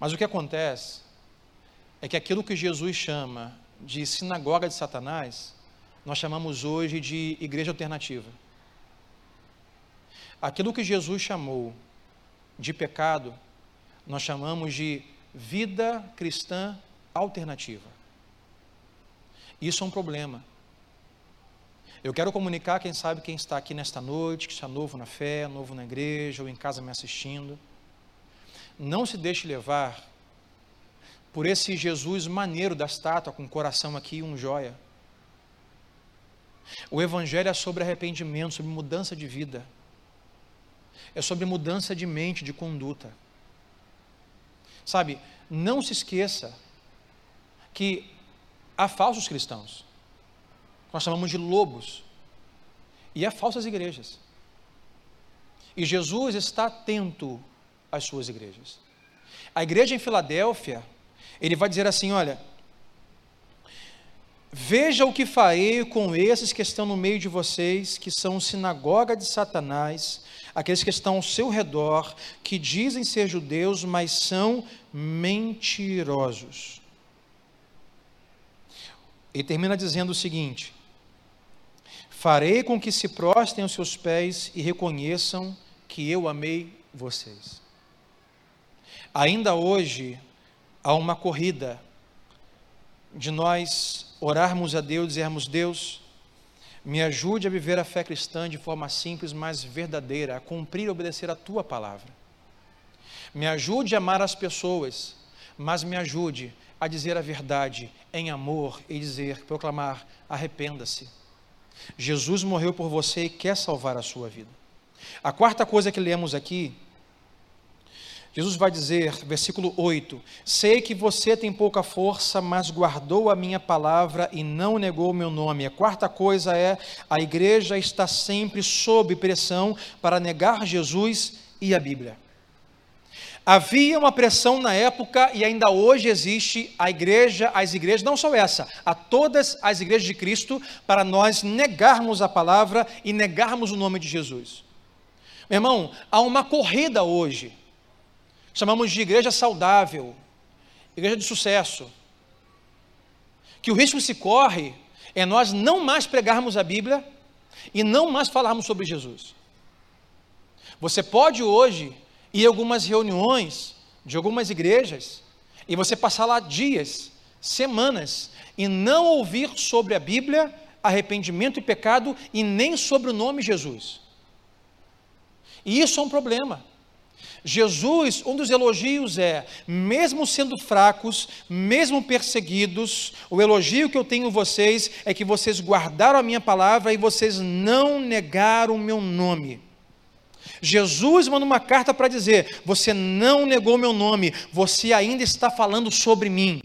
Mas o que acontece é que aquilo que Jesus chama de sinagoga de Satanás, nós chamamos hoje de igreja alternativa. Aquilo que Jesus chamou de pecado, nós chamamos de vida cristã alternativa. Isso é um problema. Eu quero comunicar, quem sabe, quem está aqui nesta noite, que está novo na fé, novo na igreja ou em casa me assistindo. Não se deixe levar por esse Jesus maneiro da estátua, com coração aqui e um joia. O Evangelho é sobre arrependimento, sobre mudança de vida. É sobre mudança de mente, de conduta. Sabe, não se esqueça que há falsos cristãos nós chamamos de lobos, e há falsas igrejas. E Jesus está atento às suas igrejas. A igreja em Filadélfia, ele vai dizer assim: olha, veja o que farei com esses que estão no meio de vocês, que são sinagoga de Satanás, aqueles que estão ao seu redor, que dizem ser judeus, mas são mentirosos. E termina dizendo o seguinte: Farei com que se prostem aos seus pés e reconheçam que eu amei vocês. Ainda hoje há uma corrida de nós orarmos a Deus, dizermos: Deus, me ajude a viver a fé cristã de forma simples, mas verdadeira, a cumprir e obedecer a tua palavra. Me ajude a amar as pessoas, mas me ajude a dizer a verdade em amor e dizer, proclamar: arrependa-se. Jesus morreu por você e quer salvar a sua vida. A quarta coisa que lemos aqui, Jesus vai dizer, versículo 8: Sei que você tem pouca força, mas guardou a minha palavra e não negou o meu nome. A quarta coisa é: a igreja está sempre sob pressão para negar Jesus e a Bíblia. Havia uma pressão na época e ainda hoje existe a igreja, as igrejas, não só essa, a todas as igrejas de Cristo, para nós negarmos a palavra e negarmos o nome de Jesus. Meu irmão, há uma corrida hoje, chamamos de igreja saudável, igreja de sucesso, que o risco se corre é nós não mais pregarmos a Bíblia e não mais falarmos sobre Jesus. Você pode hoje ir algumas reuniões de algumas igrejas e você passar lá dias, semanas e não ouvir sobre a Bíblia, arrependimento e pecado e nem sobre o nome Jesus. E isso é um problema. Jesus, um dos elogios é, mesmo sendo fracos, mesmo perseguidos, o elogio que eu tenho vocês é que vocês guardaram a minha palavra e vocês não negaram o meu nome. Jesus manda uma carta para dizer: Você não negou meu nome, você ainda está falando sobre mim.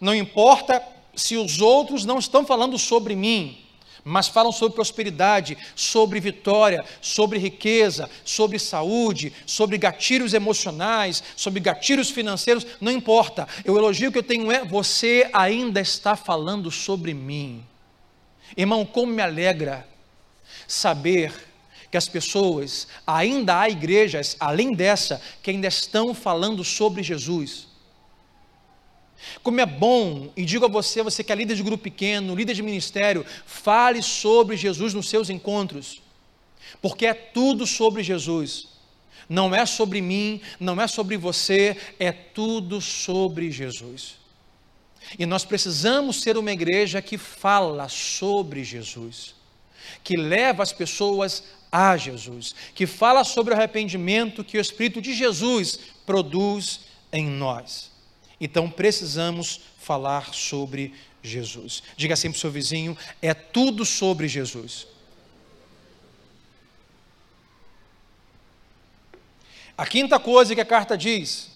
Não importa se os outros não estão falando sobre mim, mas falam sobre prosperidade, sobre vitória, sobre riqueza, sobre saúde, sobre gatilhos emocionais, sobre gatilhos financeiros, não importa. O elogio que eu tenho é: você ainda está falando sobre mim. Irmão, como me alegra saber que as pessoas, ainda há igrejas, além dessa, que ainda estão falando sobre Jesus. Como é bom, e digo a você, você que é líder de grupo pequeno, líder de ministério, fale sobre Jesus nos seus encontros, porque é tudo sobre Jesus. Não é sobre mim, não é sobre você, é tudo sobre Jesus. E nós precisamos ser uma igreja que fala sobre Jesus, que leva as pessoas a Jesus, que fala sobre o arrependimento que o Espírito de Jesus produz em nós. Então precisamos falar sobre Jesus. Diga assim para o seu vizinho: é tudo sobre Jesus. A quinta coisa que a carta diz,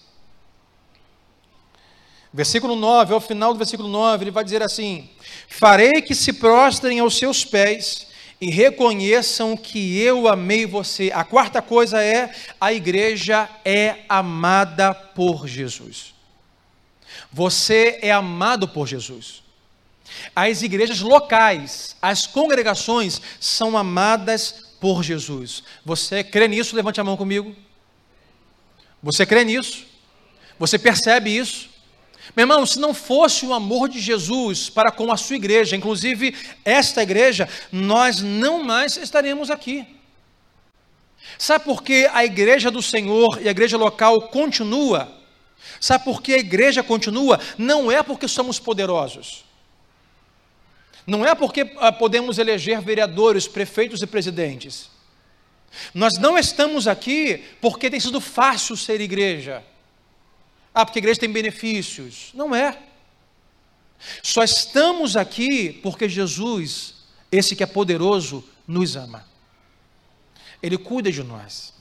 versículo 9, ao final do versículo 9, ele vai dizer assim: Farei que se prostrem aos seus pés e reconheçam que eu amei você. A quarta coisa é: a igreja é amada por Jesus. Você é amado por Jesus. As igrejas locais, as congregações são amadas por Jesus. Você crê nisso? Levante a mão comigo. Você crê nisso? Você percebe isso? Meu irmão, se não fosse o amor de Jesus para com a sua igreja, inclusive esta igreja, nós não mais estaremos aqui. Sabe por que a igreja do Senhor e a igreja local continua? Sabe por que a igreja continua? Não é porque somos poderosos. Não é porque ah, podemos eleger vereadores, prefeitos e presidentes. Nós não estamos aqui porque tem sido fácil ser igreja. Ah, porque a igreja tem benefícios. Não é. Só estamos aqui porque Jesus, esse que é poderoso, nos ama. Ele cuida de nós.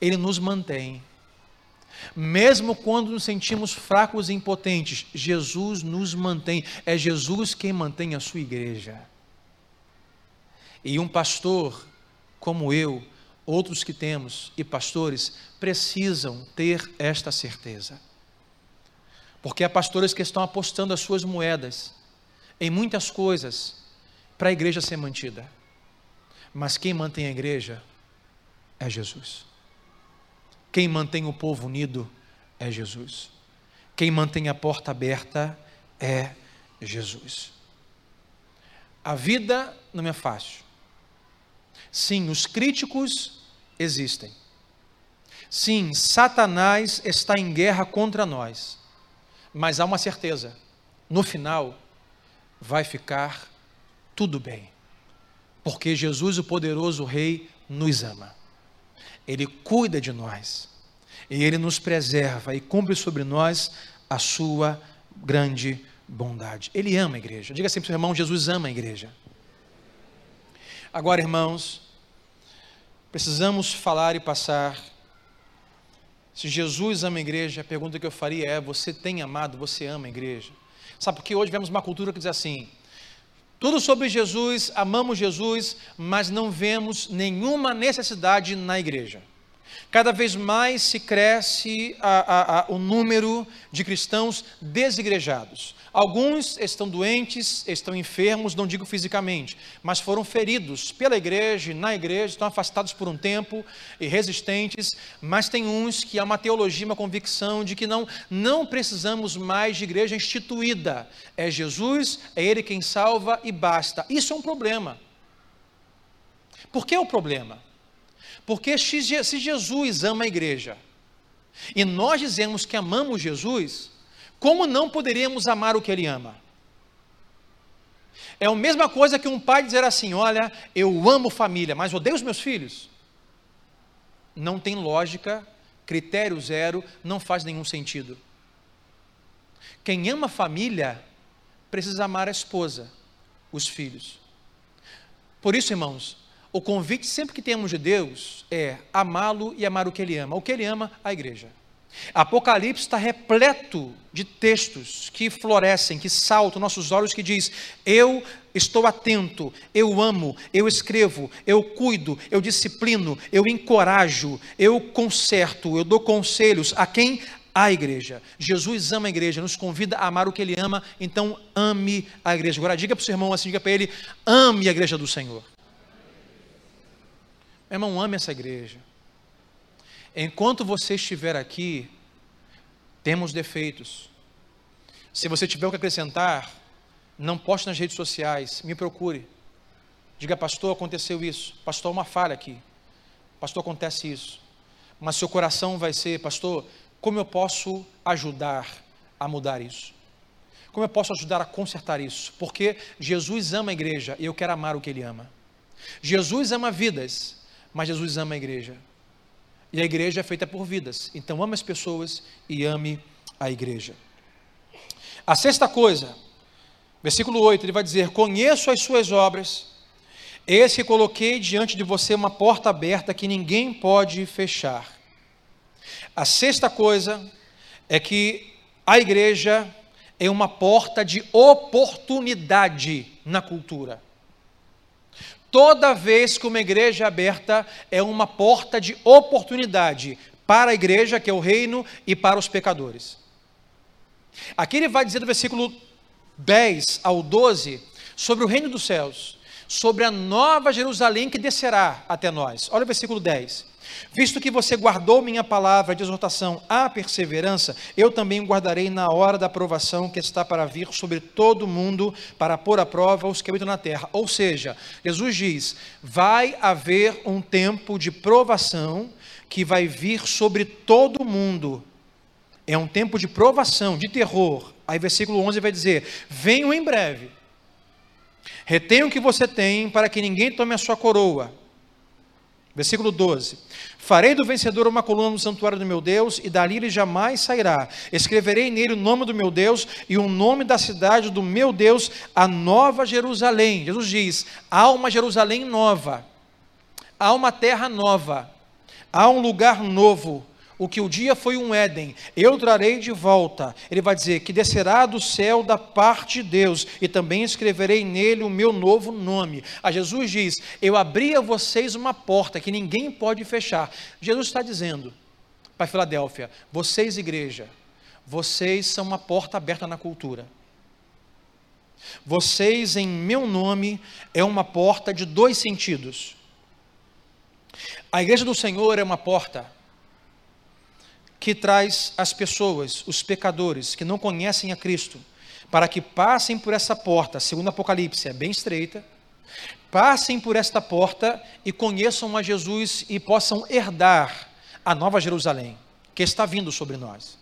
Ele nos mantém. Mesmo quando nos sentimos fracos e impotentes, Jesus nos mantém. É Jesus quem mantém a sua igreja. E um pastor como eu, outros que temos e pastores precisam ter esta certeza. Porque há pastores que estão apostando as suas moedas em muitas coisas para a igreja ser mantida. Mas quem mantém a igreja é Jesus. Quem mantém o povo unido é Jesus. Quem mantém a porta aberta é Jesus. A vida não é fácil. Sim, os críticos existem. Sim, Satanás está em guerra contra nós. Mas há uma certeza: no final, vai ficar tudo bem. Porque Jesus, o poderoso Rei, nos ama. Ele cuida de nós. E Ele nos preserva e cumpre sobre nós a sua grande bondade. Ele ama a igreja. Diga sempre, irmão, Jesus ama a igreja. Agora, irmãos, precisamos falar e passar. Se Jesus ama a igreja, a pergunta que eu faria é: você tem amado, você ama a igreja? Sabe porque hoje vemos uma cultura que diz assim: tudo sobre Jesus, amamos Jesus, mas não vemos nenhuma necessidade na igreja. Cada vez mais se cresce a, a, a, o número de cristãos desigrejados. Alguns estão doentes, estão enfermos, não digo fisicamente, mas foram feridos pela igreja, na igreja, estão afastados por um tempo e resistentes. Mas tem uns que há uma teologia, uma convicção de que não, não precisamos mais de igreja instituída. É Jesus, é Ele quem salva e basta. Isso é um problema. Por que é o problema? Porque se Jesus ama a igreja e nós dizemos que amamos Jesus, como não poderíamos amar o que ele ama? É a mesma coisa que um pai dizer assim: Olha, eu amo família, mas odeio os meus filhos. Não tem lógica, critério zero, não faz nenhum sentido. Quem ama família precisa amar a esposa, os filhos. Por isso, irmãos, o convite sempre que temos de Deus é amá-lo e amar o que ele ama. O que ele ama, a igreja. Apocalipse está repleto de textos que florescem, que saltam nossos olhos, que diz: Eu estou atento, eu amo, eu escrevo, eu cuido, eu disciplino, eu encorajo, eu conserto, eu dou conselhos a quem? A igreja. Jesus ama a igreja, nos convida a amar o que ele ama, então ame a igreja. Agora diga para o seu irmão assim, diga para ele: ame a igreja do Senhor. Meu irmão, ame essa igreja. Enquanto você estiver aqui, temos defeitos. Se você tiver o que acrescentar, não poste nas redes sociais, me procure. Diga, pastor, aconteceu isso. Pastor, uma falha aqui. Pastor, acontece isso. Mas seu coração vai ser, pastor, como eu posso ajudar a mudar isso? Como eu posso ajudar a consertar isso? Porque Jesus ama a igreja e eu quero amar o que ele ama. Jesus ama vidas, mas Jesus ama a igreja. E a igreja é feita por vidas. Então ame as pessoas e ame a igreja. A sexta coisa, versículo 8, ele vai dizer: Conheço as suas obras, eis que coloquei diante de você uma porta aberta que ninguém pode fechar. A sexta coisa é que a igreja é uma porta de oportunidade na cultura. Toda vez que uma igreja é aberta, é uma porta de oportunidade para a igreja, que é o reino, e para os pecadores. Aqui ele vai dizer do versículo 10 ao 12 sobre o reino dos céus, sobre a nova Jerusalém que descerá até nós. Olha o versículo 10. Visto que você guardou minha palavra de exortação à perseverança, eu também guardarei na hora da provação que está para vir sobre todo mundo, para pôr à prova os que habitam na terra. Ou seja, Jesus diz: vai haver um tempo de provação que vai vir sobre todo mundo. É um tempo de provação, de terror. Aí, versículo 11 vai dizer: Venho em breve. Retenha o que você tem, para que ninguém tome a sua coroa. Versículo 12: Farei do vencedor uma coluna no santuário do meu Deus, e dali ele jamais sairá. Escreverei nele o nome do meu Deus e o nome da cidade do meu Deus, a nova Jerusalém. Jesus diz: há uma Jerusalém nova, há uma terra nova, há um lugar novo, o que o dia foi um Éden, eu trarei de volta. Ele vai dizer que descerá do céu da parte de Deus e também escreverei nele o meu novo nome. A Jesus diz: Eu abri a vocês uma porta que ninguém pode fechar. Jesus está dizendo para Filadélfia: Vocês, igreja, vocês são uma porta aberta na cultura. Vocês, em meu nome, é uma porta de dois sentidos. A igreja do Senhor é uma porta que traz as pessoas, os pecadores que não conhecem a Cristo, para que passem por essa porta, segundo Apocalipse, é bem estreita, passem por esta porta e conheçam a Jesus e possam herdar a nova Jerusalém, que está vindo sobre nós.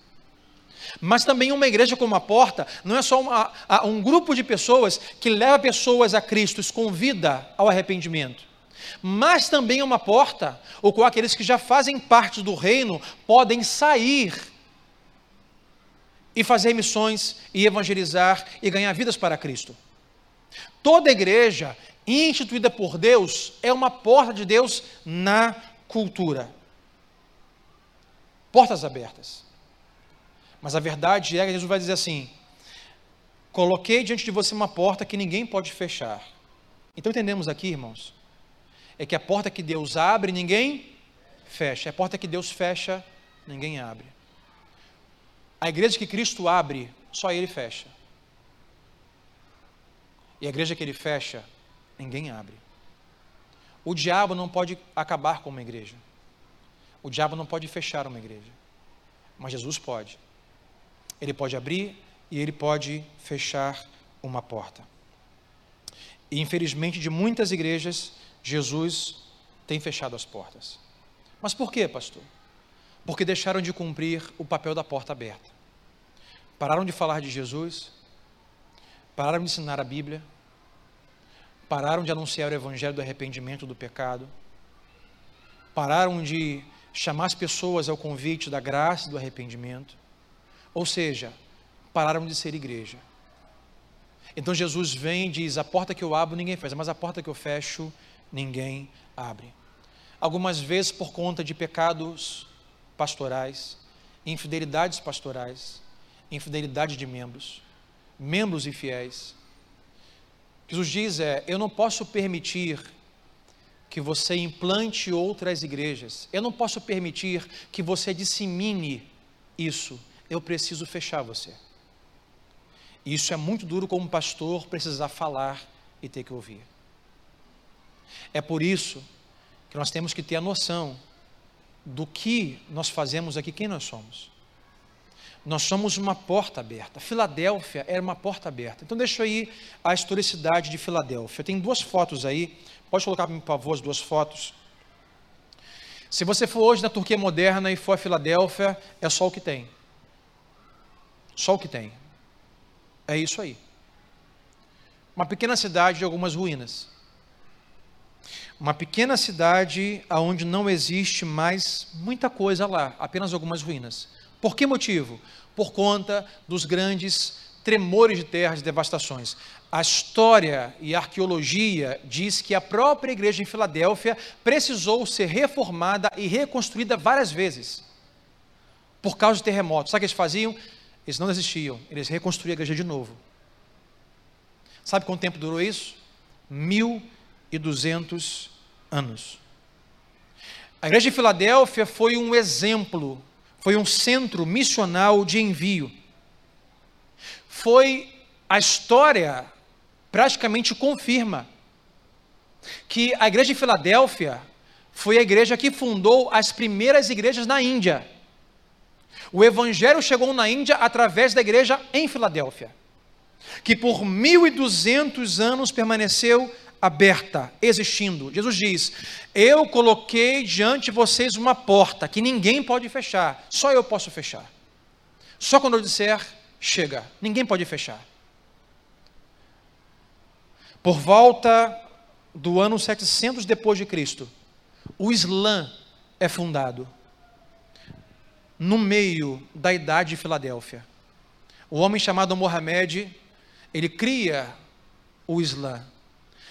Mas também uma igreja como a porta não é só uma, um grupo de pessoas que leva pessoas a Cristo, os convida ao arrependimento mas também é uma porta, o qual aqueles que já fazem parte do reino podem sair e fazer missões e evangelizar e ganhar vidas para Cristo. Toda igreja instituída por Deus é uma porta de Deus na cultura. Portas abertas. Mas a verdade é que Jesus vai dizer assim: coloquei diante de você uma porta que ninguém pode fechar. Então entendemos aqui, irmãos, é que a porta que Deus abre, ninguém fecha. A porta que Deus fecha, ninguém abre. A igreja que Cristo abre, só Ele fecha. E a igreja que Ele fecha, ninguém abre. O diabo não pode acabar com uma igreja. O diabo não pode fechar uma igreja. Mas Jesus pode. Ele pode abrir e ele pode fechar uma porta. E infelizmente, de muitas igrejas, Jesus tem fechado as portas. Mas por quê, pastor? Porque deixaram de cumprir o papel da porta aberta. Pararam de falar de Jesus, pararam de ensinar a Bíblia, pararam de anunciar o evangelho do arrependimento do pecado, pararam de chamar as pessoas ao convite da graça e do arrependimento, ou seja, pararam de ser igreja. Então Jesus vem e diz: A porta que eu abro ninguém fecha, mas a porta que eu fecho ninguém abre. Algumas vezes por conta de pecados pastorais, infidelidades pastorais, infidelidade de membros, membros infiéis. Jesus diz é: eu não posso permitir que você implante outras igrejas. Eu não posso permitir que você dissemine isso. Eu preciso fechar você. Isso é muito duro como pastor precisar falar e ter que ouvir. É por isso que nós temos que ter a noção do que nós fazemos aqui, quem nós somos. Nós somos uma porta aberta. Filadélfia era uma porta aberta. Então deixa aí a historicidade de Filadélfia. Tem duas fotos aí. Pode colocar para mim, por favor, as duas fotos. Se você for hoje na Turquia moderna e for a Filadélfia, é só o que tem. Só o que tem. É isso aí. Uma pequena cidade de algumas ruínas. Uma pequena cidade onde não existe mais muita coisa lá, apenas algumas ruínas. Por que motivo? Por conta dos grandes tremores de terras e devastações. A história e a arqueologia diz que a própria igreja em Filadélfia precisou ser reformada e reconstruída várias vezes por causa de terremotos. Sabe o que eles faziam? Eles não desistiam, eles reconstruíam a igreja de novo. Sabe quanto tempo durou isso? Mil e duzentos anos. A igreja de Filadélfia foi um exemplo, foi um centro missional de envio. Foi a história praticamente confirma que a igreja de Filadélfia foi a igreja que fundou as primeiras igrejas na Índia. O evangelho chegou na Índia através da igreja em Filadélfia, que por 1200 anos permaneceu aberta, existindo. Jesus diz: Eu coloquei diante de vocês uma porta que ninguém pode fechar, só eu posso fechar. Só quando eu disser, chega, ninguém pode fechar. Por volta do ano 700 depois de Cristo, o Islã é fundado no meio da idade de Filadélfia. O homem chamado Mohamed, ele cria o Islã.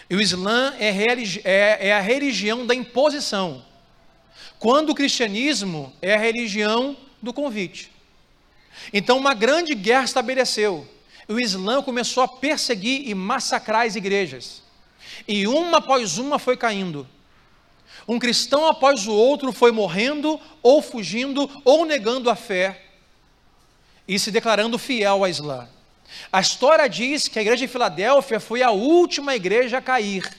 E o Islã é, é, é a religião da imposição. quando o cristianismo é a religião do convite. Então, uma grande guerra estabeleceu. O Islã começou a perseguir e massacrar as igrejas. E uma após uma foi caindo. Um cristão após o outro foi morrendo, ou fugindo, ou negando a fé, e se declarando fiel ao Islã. A história diz que a igreja de Filadélfia foi a última igreja a cair.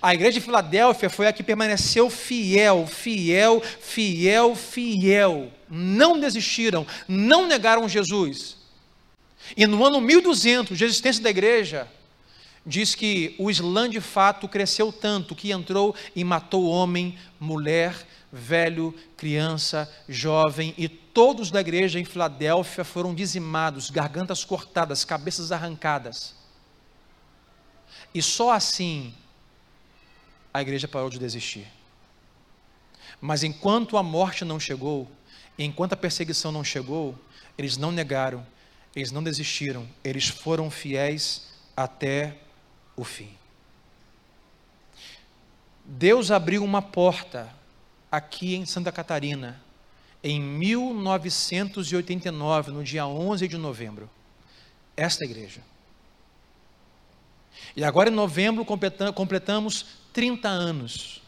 A igreja de Filadélfia foi a que permaneceu fiel, fiel, fiel, fiel. Não desistiram, não negaram Jesus. E no ano 1200 de existência da igreja, diz que o Islã de fato cresceu tanto que entrou e matou homem, mulher, velho, criança, jovem e todos da igreja em Filadélfia foram dizimados, gargantas cortadas, cabeças arrancadas. E só assim a igreja parou de desistir. Mas enquanto a morte não chegou, enquanto a perseguição não chegou, eles não negaram, eles não desistiram, eles foram fiéis até o fim. Deus abriu uma porta aqui em Santa Catarina em 1989, no dia 11 de novembro. Esta igreja. E agora em novembro completamos 30 anos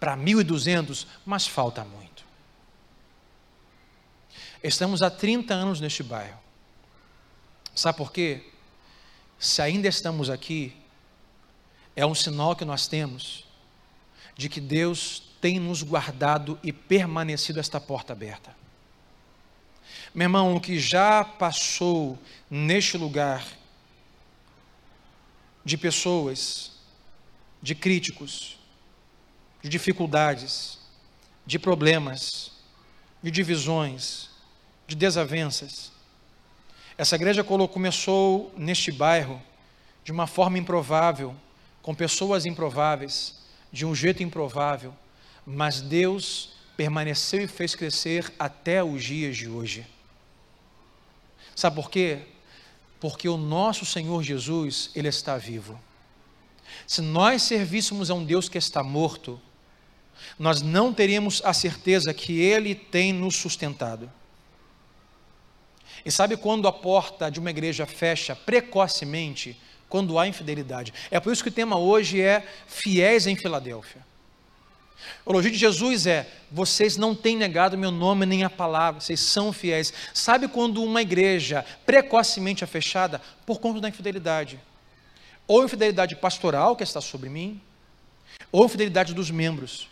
para 1200, mas falta muito. Estamos há 30 anos neste bairro. Sabe por quê? Se ainda estamos aqui, é um sinal que nós temos de que Deus tem nos guardado e permanecido esta porta aberta. Meu irmão, o que já passou neste lugar de pessoas, de críticos, de dificuldades, de problemas, de divisões, de desavenças. Essa igreja começou neste bairro de uma forma improvável, com pessoas improváveis, de um jeito improvável, mas Deus permaneceu e fez crescer até os dias de hoje. Sabe por quê? Porque o nosso Senhor Jesus, Ele está vivo. Se nós servíssemos a um Deus que está morto, nós não teríamos a certeza que Ele tem nos sustentado. E sabe quando a porta de uma igreja fecha precocemente? quando há infidelidade. É por isso que o tema hoje é fiéis em Filadélfia. O elogio de Jesus é: vocês não têm negado meu nome nem a palavra, vocês são fiéis. Sabe quando uma igreja precocemente é fechada? Por conta da infidelidade. Ou infidelidade pastoral que está sobre mim, ou infidelidade dos membros,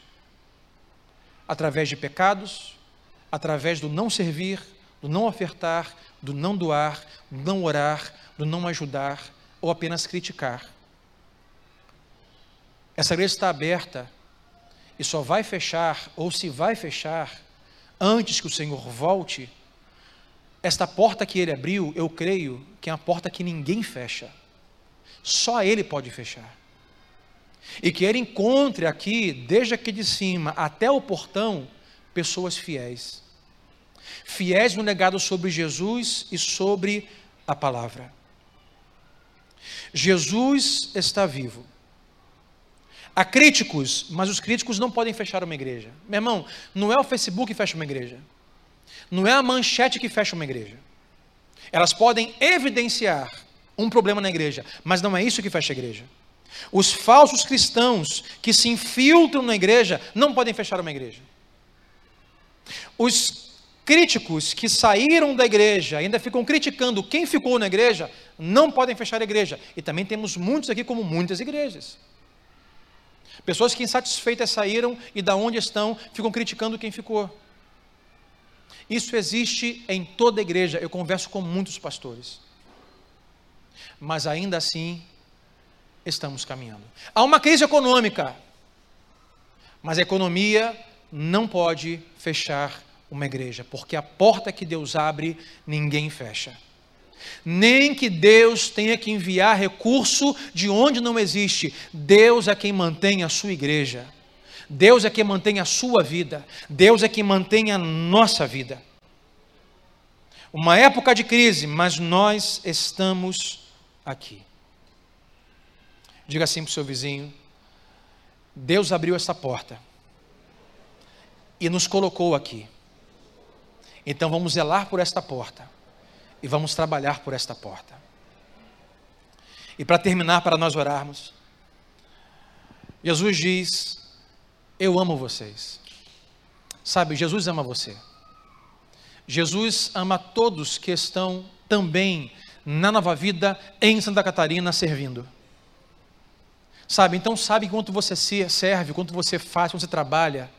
através de pecados, através do não servir, do não ofertar, do não doar, do não orar, do não ajudar, ou apenas criticar. Essa igreja está aberta e só vai fechar, ou se vai fechar, antes que o Senhor volte. Esta porta que ele abriu, eu creio que é uma porta que ninguém fecha. Só ele pode fechar. E que ele encontre aqui, desde aqui de cima até o portão, pessoas fiéis. Fiéis no legado sobre Jesus e sobre a palavra. Jesus está vivo. Há críticos, mas os críticos não podem fechar uma igreja. Meu irmão, não é o Facebook que fecha uma igreja. Não é a manchete que fecha uma igreja. Elas podem evidenciar um problema na igreja, mas não é isso que fecha a igreja. Os falsos cristãos que se infiltram na igreja não podem fechar uma igreja. Os críticos que saíram da igreja, ainda ficam criticando quem ficou na igreja, não podem fechar a igreja. E também temos muitos aqui, como muitas igrejas. Pessoas que insatisfeitas saíram e da onde estão ficam criticando quem ficou. Isso existe em toda a igreja. Eu converso com muitos pastores. Mas ainda assim, estamos caminhando. Há uma crise econômica, mas a economia não pode fechar uma igreja, porque a porta que Deus abre, ninguém fecha. Nem que Deus tenha que enviar recurso de onde não existe, Deus é quem mantém a sua igreja. Deus é quem mantém a sua vida. Deus é quem mantém a nossa vida. Uma época de crise, mas nós estamos aqui. Diga assim para o seu vizinho: Deus abriu essa porta e nos colocou aqui. Então vamos zelar por esta porta e vamos trabalhar por esta porta. E para terminar, para nós orarmos, Jesus diz: Eu amo vocês. Sabe, Jesus ama você. Jesus ama todos que estão também na nova vida em Santa Catarina servindo. Sabe, então sabe quanto você serve, quanto você faz, quanto você trabalha,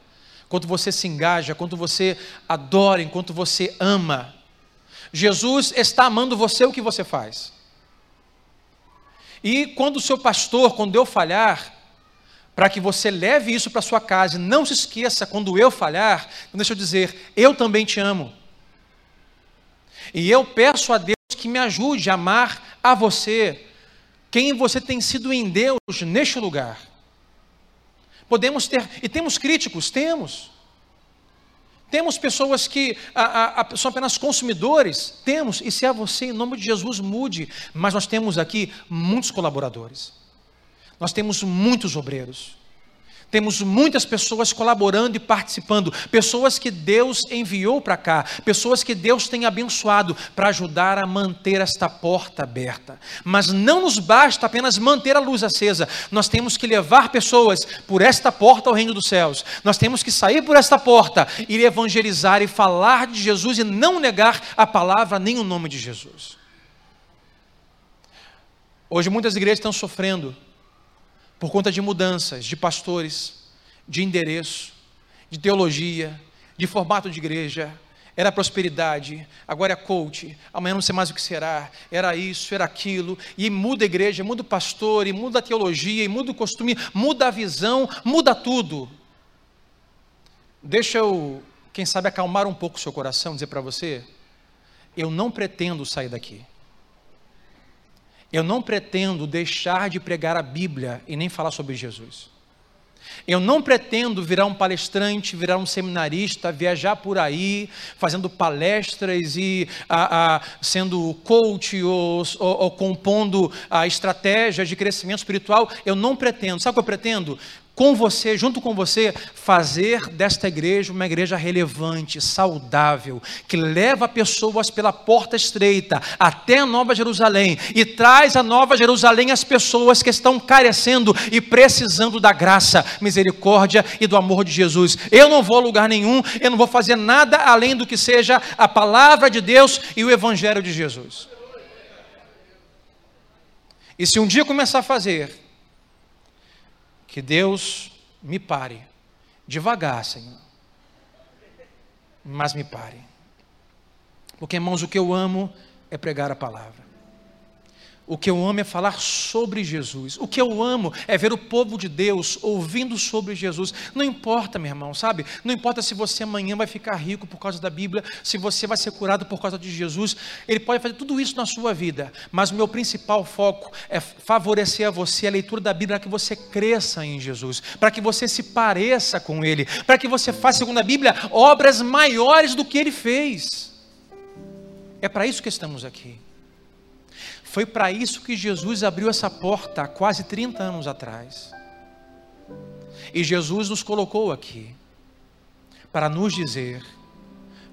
quanto você se engaja, quanto você adora, enquanto você ama. Jesus está amando você o que você faz. E quando o seu pastor, quando eu falhar, para que você leve isso para sua casa não se esqueça quando eu falhar, então deixa eu dizer, eu também te amo. E eu peço a Deus que me ajude a amar a você, quem você tem sido em Deus neste lugar. Podemos ter, e temos críticos, temos. Temos pessoas que a, a, a, são apenas consumidores? Temos, e se é você, em nome de Jesus, mude. Mas nós temos aqui muitos colaboradores, nós temos muitos obreiros, temos muitas pessoas colaborando e participando, pessoas que Deus enviou para cá, pessoas que Deus tem abençoado para ajudar a manter esta porta aberta. Mas não nos basta apenas manter a luz acesa, nós temos que levar pessoas por esta porta ao reino dos céus. Nós temos que sair por esta porta, ir evangelizar e falar de Jesus e não negar a palavra nem o nome de Jesus. Hoje muitas igrejas estão sofrendo por conta de mudanças de pastores, de endereço, de teologia, de formato de igreja. Era prosperidade, agora é coach, amanhã não sei mais o que será, era isso, era aquilo, e muda a igreja, muda o pastor, e muda a teologia, e muda o costume, muda a visão, muda tudo. Deixa eu, quem sabe, acalmar um pouco o seu coração, dizer para você: eu não pretendo sair daqui. Eu não pretendo deixar de pregar a Bíblia e nem falar sobre Jesus. Eu não pretendo virar um palestrante, virar um seminarista, viajar por aí, fazendo palestras e a, a, sendo coach ou, ou, ou compondo a estratégia de crescimento espiritual. Eu não pretendo. Sabe o que eu pretendo? Com você, junto com você, fazer desta igreja uma igreja relevante, saudável, que leva pessoas pela porta estreita até a Nova Jerusalém e traz a Nova Jerusalém as pessoas que estão carecendo e precisando da graça, misericórdia e do amor de Jesus. Eu não vou a lugar nenhum, eu não vou fazer nada além do que seja a palavra de Deus e o Evangelho de Jesus. E se um dia começar a fazer, que Deus me pare, devagar, Senhor, mas me pare. Porque, irmãos, o que eu amo é pregar a palavra. O que eu amo é falar sobre Jesus. O que eu amo é ver o povo de Deus ouvindo sobre Jesus. Não importa, meu irmão, sabe? Não importa se você amanhã vai ficar rico por causa da Bíblia, se você vai ser curado por causa de Jesus. Ele pode fazer tudo isso na sua vida, mas o meu principal foco é favorecer a você a leitura da Bíblia para que você cresça em Jesus, para que você se pareça com Ele, para que você faça, segundo a Bíblia, obras maiores do que Ele fez. É para isso que estamos aqui. Foi para isso que Jesus abriu essa porta há quase 30 anos atrás. E Jesus nos colocou aqui para nos dizer: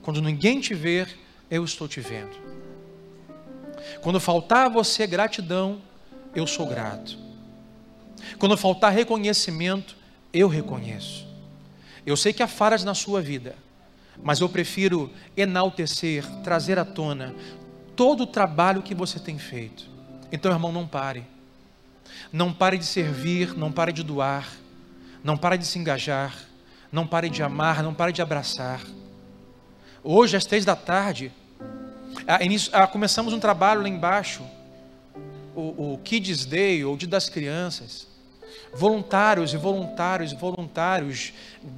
quando ninguém te ver, eu estou te vendo. Quando faltar a você gratidão, eu sou grato. Quando faltar reconhecimento, eu reconheço. Eu sei que há falhas na sua vida, mas eu prefiro enaltecer, trazer à tona todo o trabalho que você tem feito. Então, irmão, não pare. Não pare de servir, não pare de doar, não pare de se engajar, não pare de amar, não pare de abraçar. Hoje, às três da tarde, ah, começamos um trabalho lá embaixo, o, o Kids Day, ou Dia das Crianças. Voluntários e voluntários e voluntários,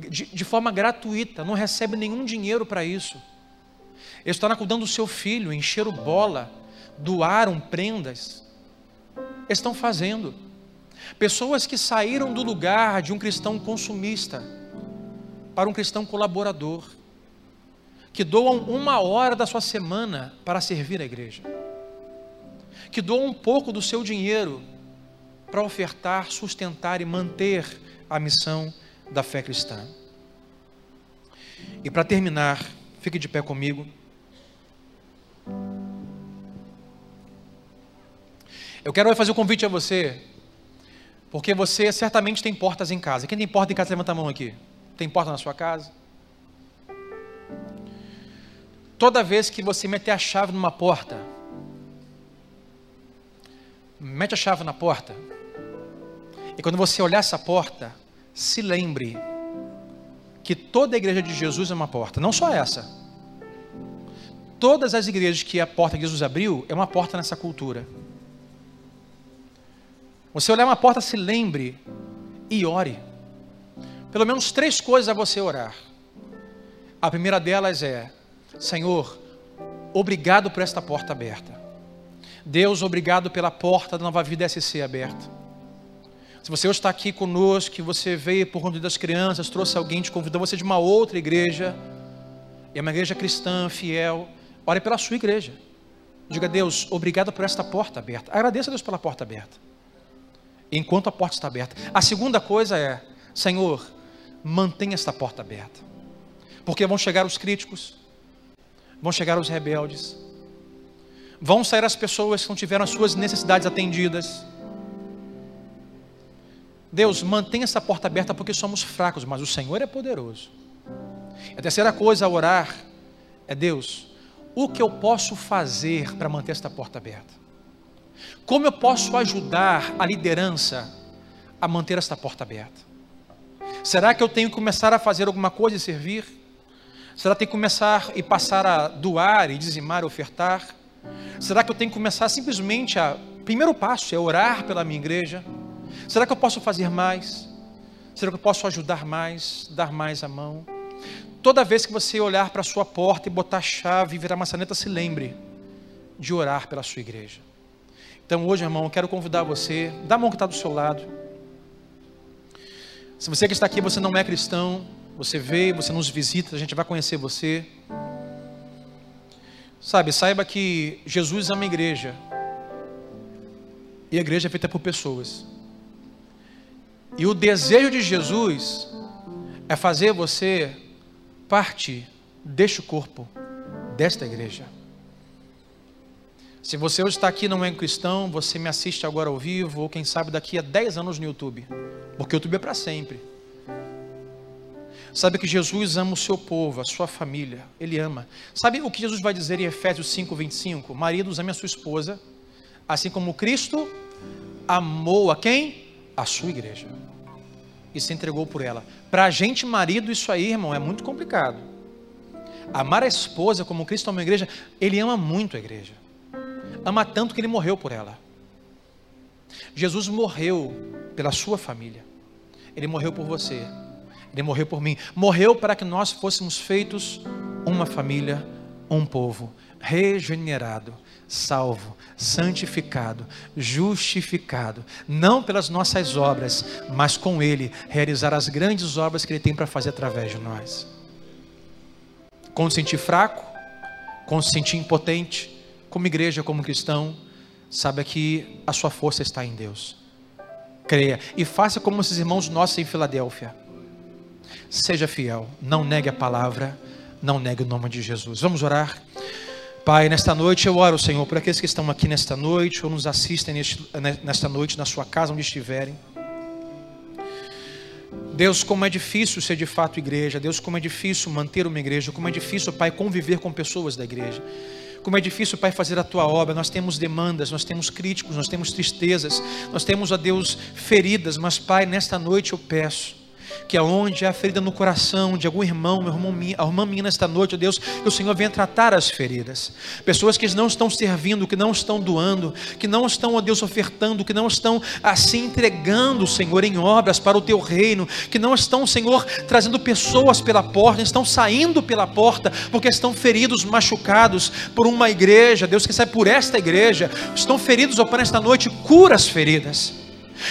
de, de forma gratuita, não recebe nenhum dinheiro para isso eles estão cuidando do seu filho, encheram bola, doaram prendas. Eles estão fazendo. Pessoas que saíram do lugar de um cristão consumista para um cristão colaborador, que doam uma hora da sua semana para servir a igreja, que doam um pouco do seu dinheiro para ofertar, sustentar e manter a missão da fé cristã. E para terminar, fique de pé comigo. Eu quero fazer um convite a você, porque você certamente tem portas em casa. Quem tem porta em casa, levanta a mão aqui. Tem porta na sua casa? Toda vez que você meter a chave numa porta, mete a chave na porta, e quando você olhar essa porta, se lembre que toda a igreja de Jesus é uma porta, não só essa. Todas as igrejas que a porta que Jesus abriu é uma porta nessa cultura. Você olhar uma porta, se lembre e ore. Pelo menos três coisas a você orar. A primeira delas é: Senhor, obrigado por esta porta aberta. Deus, obrigado pela porta da nova vida SC aberta. Se você hoje está aqui conosco, que você veio por conta das crianças, trouxe alguém, te convidou você de uma outra igreja, e é uma igreja cristã, fiel, ore pela sua igreja. Diga, Deus, obrigado por esta porta aberta. Agradeça a Deus pela porta aberta enquanto a porta está aberta. A segunda coisa é, Senhor, mantenha esta porta aberta. Porque vão chegar os críticos, vão chegar os rebeldes, vão sair as pessoas que não tiveram as suas necessidades atendidas. Deus, mantenha essa porta aberta porque somos fracos, mas o Senhor é poderoso. A terceira coisa a orar é: Deus, o que eu posso fazer para manter esta porta aberta? Como eu posso ajudar a liderança a manter esta porta aberta? Será que eu tenho que começar a fazer alguma coisa e servir? Será que tenho que começar e passar a doar e dizimar ofertar? Será que eu tenho que começar simplesmente a. Primeiro passo é orar pela minha igreja? Será que eu posso fazer mais? Será que eu posso ajudar mais, dar mais a mão? Toda vez que você olhar para a sua porta e botar a chave e virar maçaneta, se lembre de orar pela sua igreja. Então hoje, irmão, eu quero convidar você, dá a mão que está do seu lado. Se você que está aqui, você não é cristão, você veio, você nos visita, a gente vai conhecer você. Sabe, saiba que Jesus ama a igreja. E a igreja é feita por pessoas. E o desejo de Jesus é fazer você parte deste corpo, desta igreja. Se você hoje está aqui não é cristão, você me assiste agora ao vivo, ou quem sabe daqui a 10 anos no YouTube, porque o YouTube é para sempre. Sabe que Jesus ama o seu povo, a sua família, Ele ama. Sabe o que Jesus vai dizer em Efésios 5, 25? Maridos, ame a sua esposa, assim como Cristo amou a quem? A sua igreja. E se entregou por ela. Para a gente, marido, isso aí, irmão, é muito complicado. Amar a esposa como Cristo ama a igreja, Ele ama muito a igreja ama tanto que ele morreu por ela. Jesus morreu pela sua família. Ele morreu por você. Ele morreu por mim. Morreu para que nós fôssemos feitos uma família, um povo regenerado, salvo, santificado, justificado, não pelas nossas obras, mas com Ele realizar as grandes obras que Ele tem para fazer através de nós. Quando se sentir fraco, quando se sentir impotente, como igreja, como cristão, saiba que a sua força está em Deus. Creia e faça como esses irmãos nossos em Filadélfia. Seja fiel, não negue a palavra, não negue o nome de Jesus. Vamos orar. Pai, nesta noite eu oro, Senhor, por aqueles que estão aqui nesta noite ou nos assistem nesta noite na sua casa, onde estiverem. Deus, como é difícil ser de fato igreja. Deus, como é difícil manter uma igreja. Como é difícil, Pai, conviver com pessoas da igreja. Como é difícil, Pai, fazer a tua obra. Nós temos demandas, nós temos críticos, nós temos tristezas, nós temos, a Deus, feridas. Mas, Pai, nesta noite eu peço que aonde há ferida no coração de algum irmão, meu irmão, a irmã minha nesta noite, ó Deus, que o Senhor venha tratar as feridas. Pessoas que não estão servindo, que não estão doando, que não estão, ó Deus, ofertando, que não estão assim entregando, Senhor, em obras para o teu reino, que não estão, Senhor, trazendo pessoas pela porta, estão saindo pela porta porque estão feridos, machucados por uma igreja, Deus que sai por esta igreja, estão feridos, ó Pai, nesta noite, cura as feridas.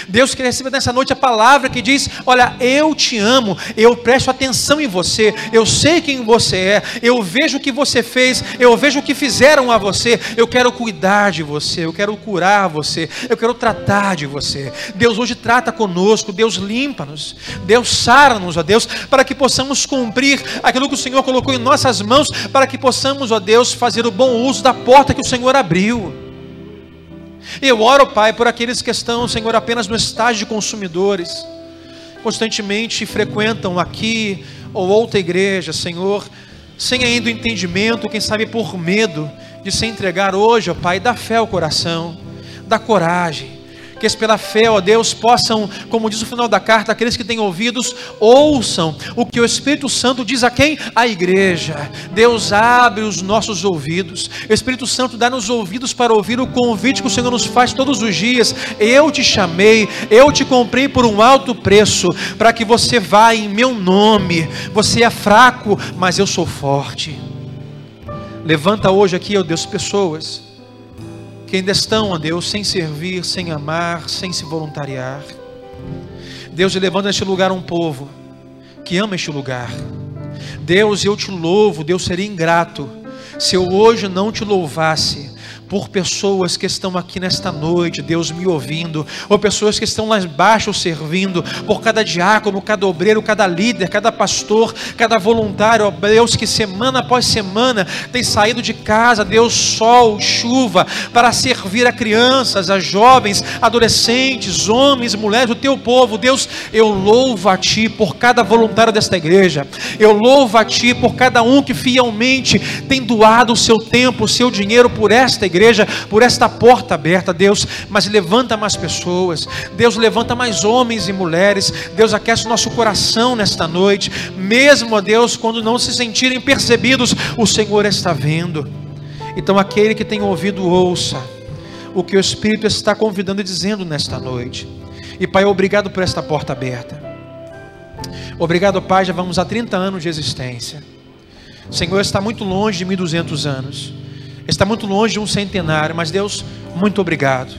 Deus quer receber nessa noite a palavra que diz: Olha, eu te amo, eu presto atenção em você, eu sei quem você é, eu vejo o que você fez, eu vejo o que fizeram a você, eu quero cuidar de você, eu quero curar você, eu quero tratar de você. Deus hoje trata conosco, Deus limpa-nos, Deus sara-nos, ó Deus, para que possamos cumprir aquilo que o Senhor colocou em nossas mãos, para que possamos, ó Deus, fazer o bom uso da porta que o Senhor abriu. Eu oro, Pai, por aqueles que estão, Senhor, apenas no estágio de consumidores, constantemente frequentam aqui ou outra igreja, Senhor, sem ainda o entendimento, quem sabe por medo de se entregar hoje, ó Pai, dá fé ao coração, dá coragem que pela fé, ó Deus, possam, como diz o final da carta, aqueles que têm ouvidos, ouçam o que o Espírito Santo diz a quem? A igreja. Deus abre os nossos ouvidos. O Espírito Santo dá-nos ouvidos para ouvir o convite que o Senhor nos faz todos os dias. Eu te chamei, eu te comprei por um alto preço, para que você vá em meu nome. Você é fraco, mas eu sou forte. Levanta hoje aqui, ó Deus, pessoas que ainda estão, ó Deus, sem servir, sem amar, sem se voluntariar. Deus, levando neste lugar um povo que ama este lugar. Deus, eu te louvo, Deus seria ingrato se eu hoje não te louvasse por pessoas que estão aqui nesta noite, Deus me ouvindo, ou pessoas que estão lá embaixo servindo, por cada diácono, cada obreiro, cada líder, cada pastor, cada voluntário, ó Deus, que semana após semana tem saído de casa, Deus, sol, chuva, para servir a crianças, a jovens, adolescentes, homens, mulheres, o teu povo, Deus, eu louvo a Ti por cada voluntário desta igreja, eu louvo a Ti por cada um que fielmente tem doado o seu tempo, o seu dinheiro por esta igreja igreja, por esta porta aberta, Deus, mas levanta mais pessoas, Deus levanta mais homens e mulheres, Deus aquece o nosso coração nesta noite, mesmo, ó Deus, quando não se sentirem percebidos, o Senhor está vendo. Então, aquele que tem ouvido, ouça o que o Espírito está convidando e dizendo nesta noite. E Pai, obrigado por esta porta aberta. Obrigado, Pai, já vamos há 30 anos de existência. O Senhor está muito longe de 1200 anos está muito longe de um centenário, mas Deus, muito obrigado.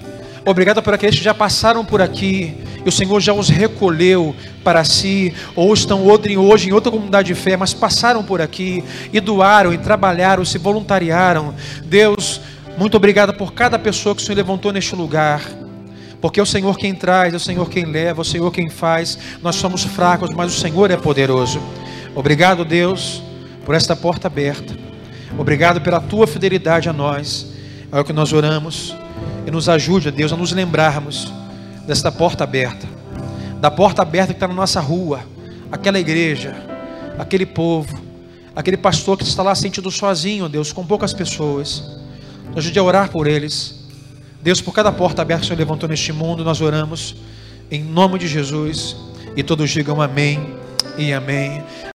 Obrigado por aqueles que já passaram por aqui e o Senhor já os recolheu para si, ou estão hoje em outra comunidade de fé, mas passaram por aqui e doaram, e trabalharam, se voluntariaram. Deus, muito obrigado por cada pessoa que o Senhor levantou neste lugar. Porque é o Senhor quem traz, é o Senhor quem leva, é o Senhor quem faz. Nós somos fracos, mas o Senhor é poderoso. Obrigado, Deus, por esta porta aberta. Obrigado pela tua fidelidade a nós. É o que nós oramos. E nos ajude, Deus, a nos lembrarmos desta porta aberta. Da porta aberta que está na nossa rua. Aquela igreja, aquele povo, aquele pastor que está lá sentido sozinho, Deus, com poucas pessoas. Nos ajude a orar por eles. Deus, por cada porta aberta que o Senhor levantou neste mundo, nós oramos em nome de Jesus. E todos digam amém e amém.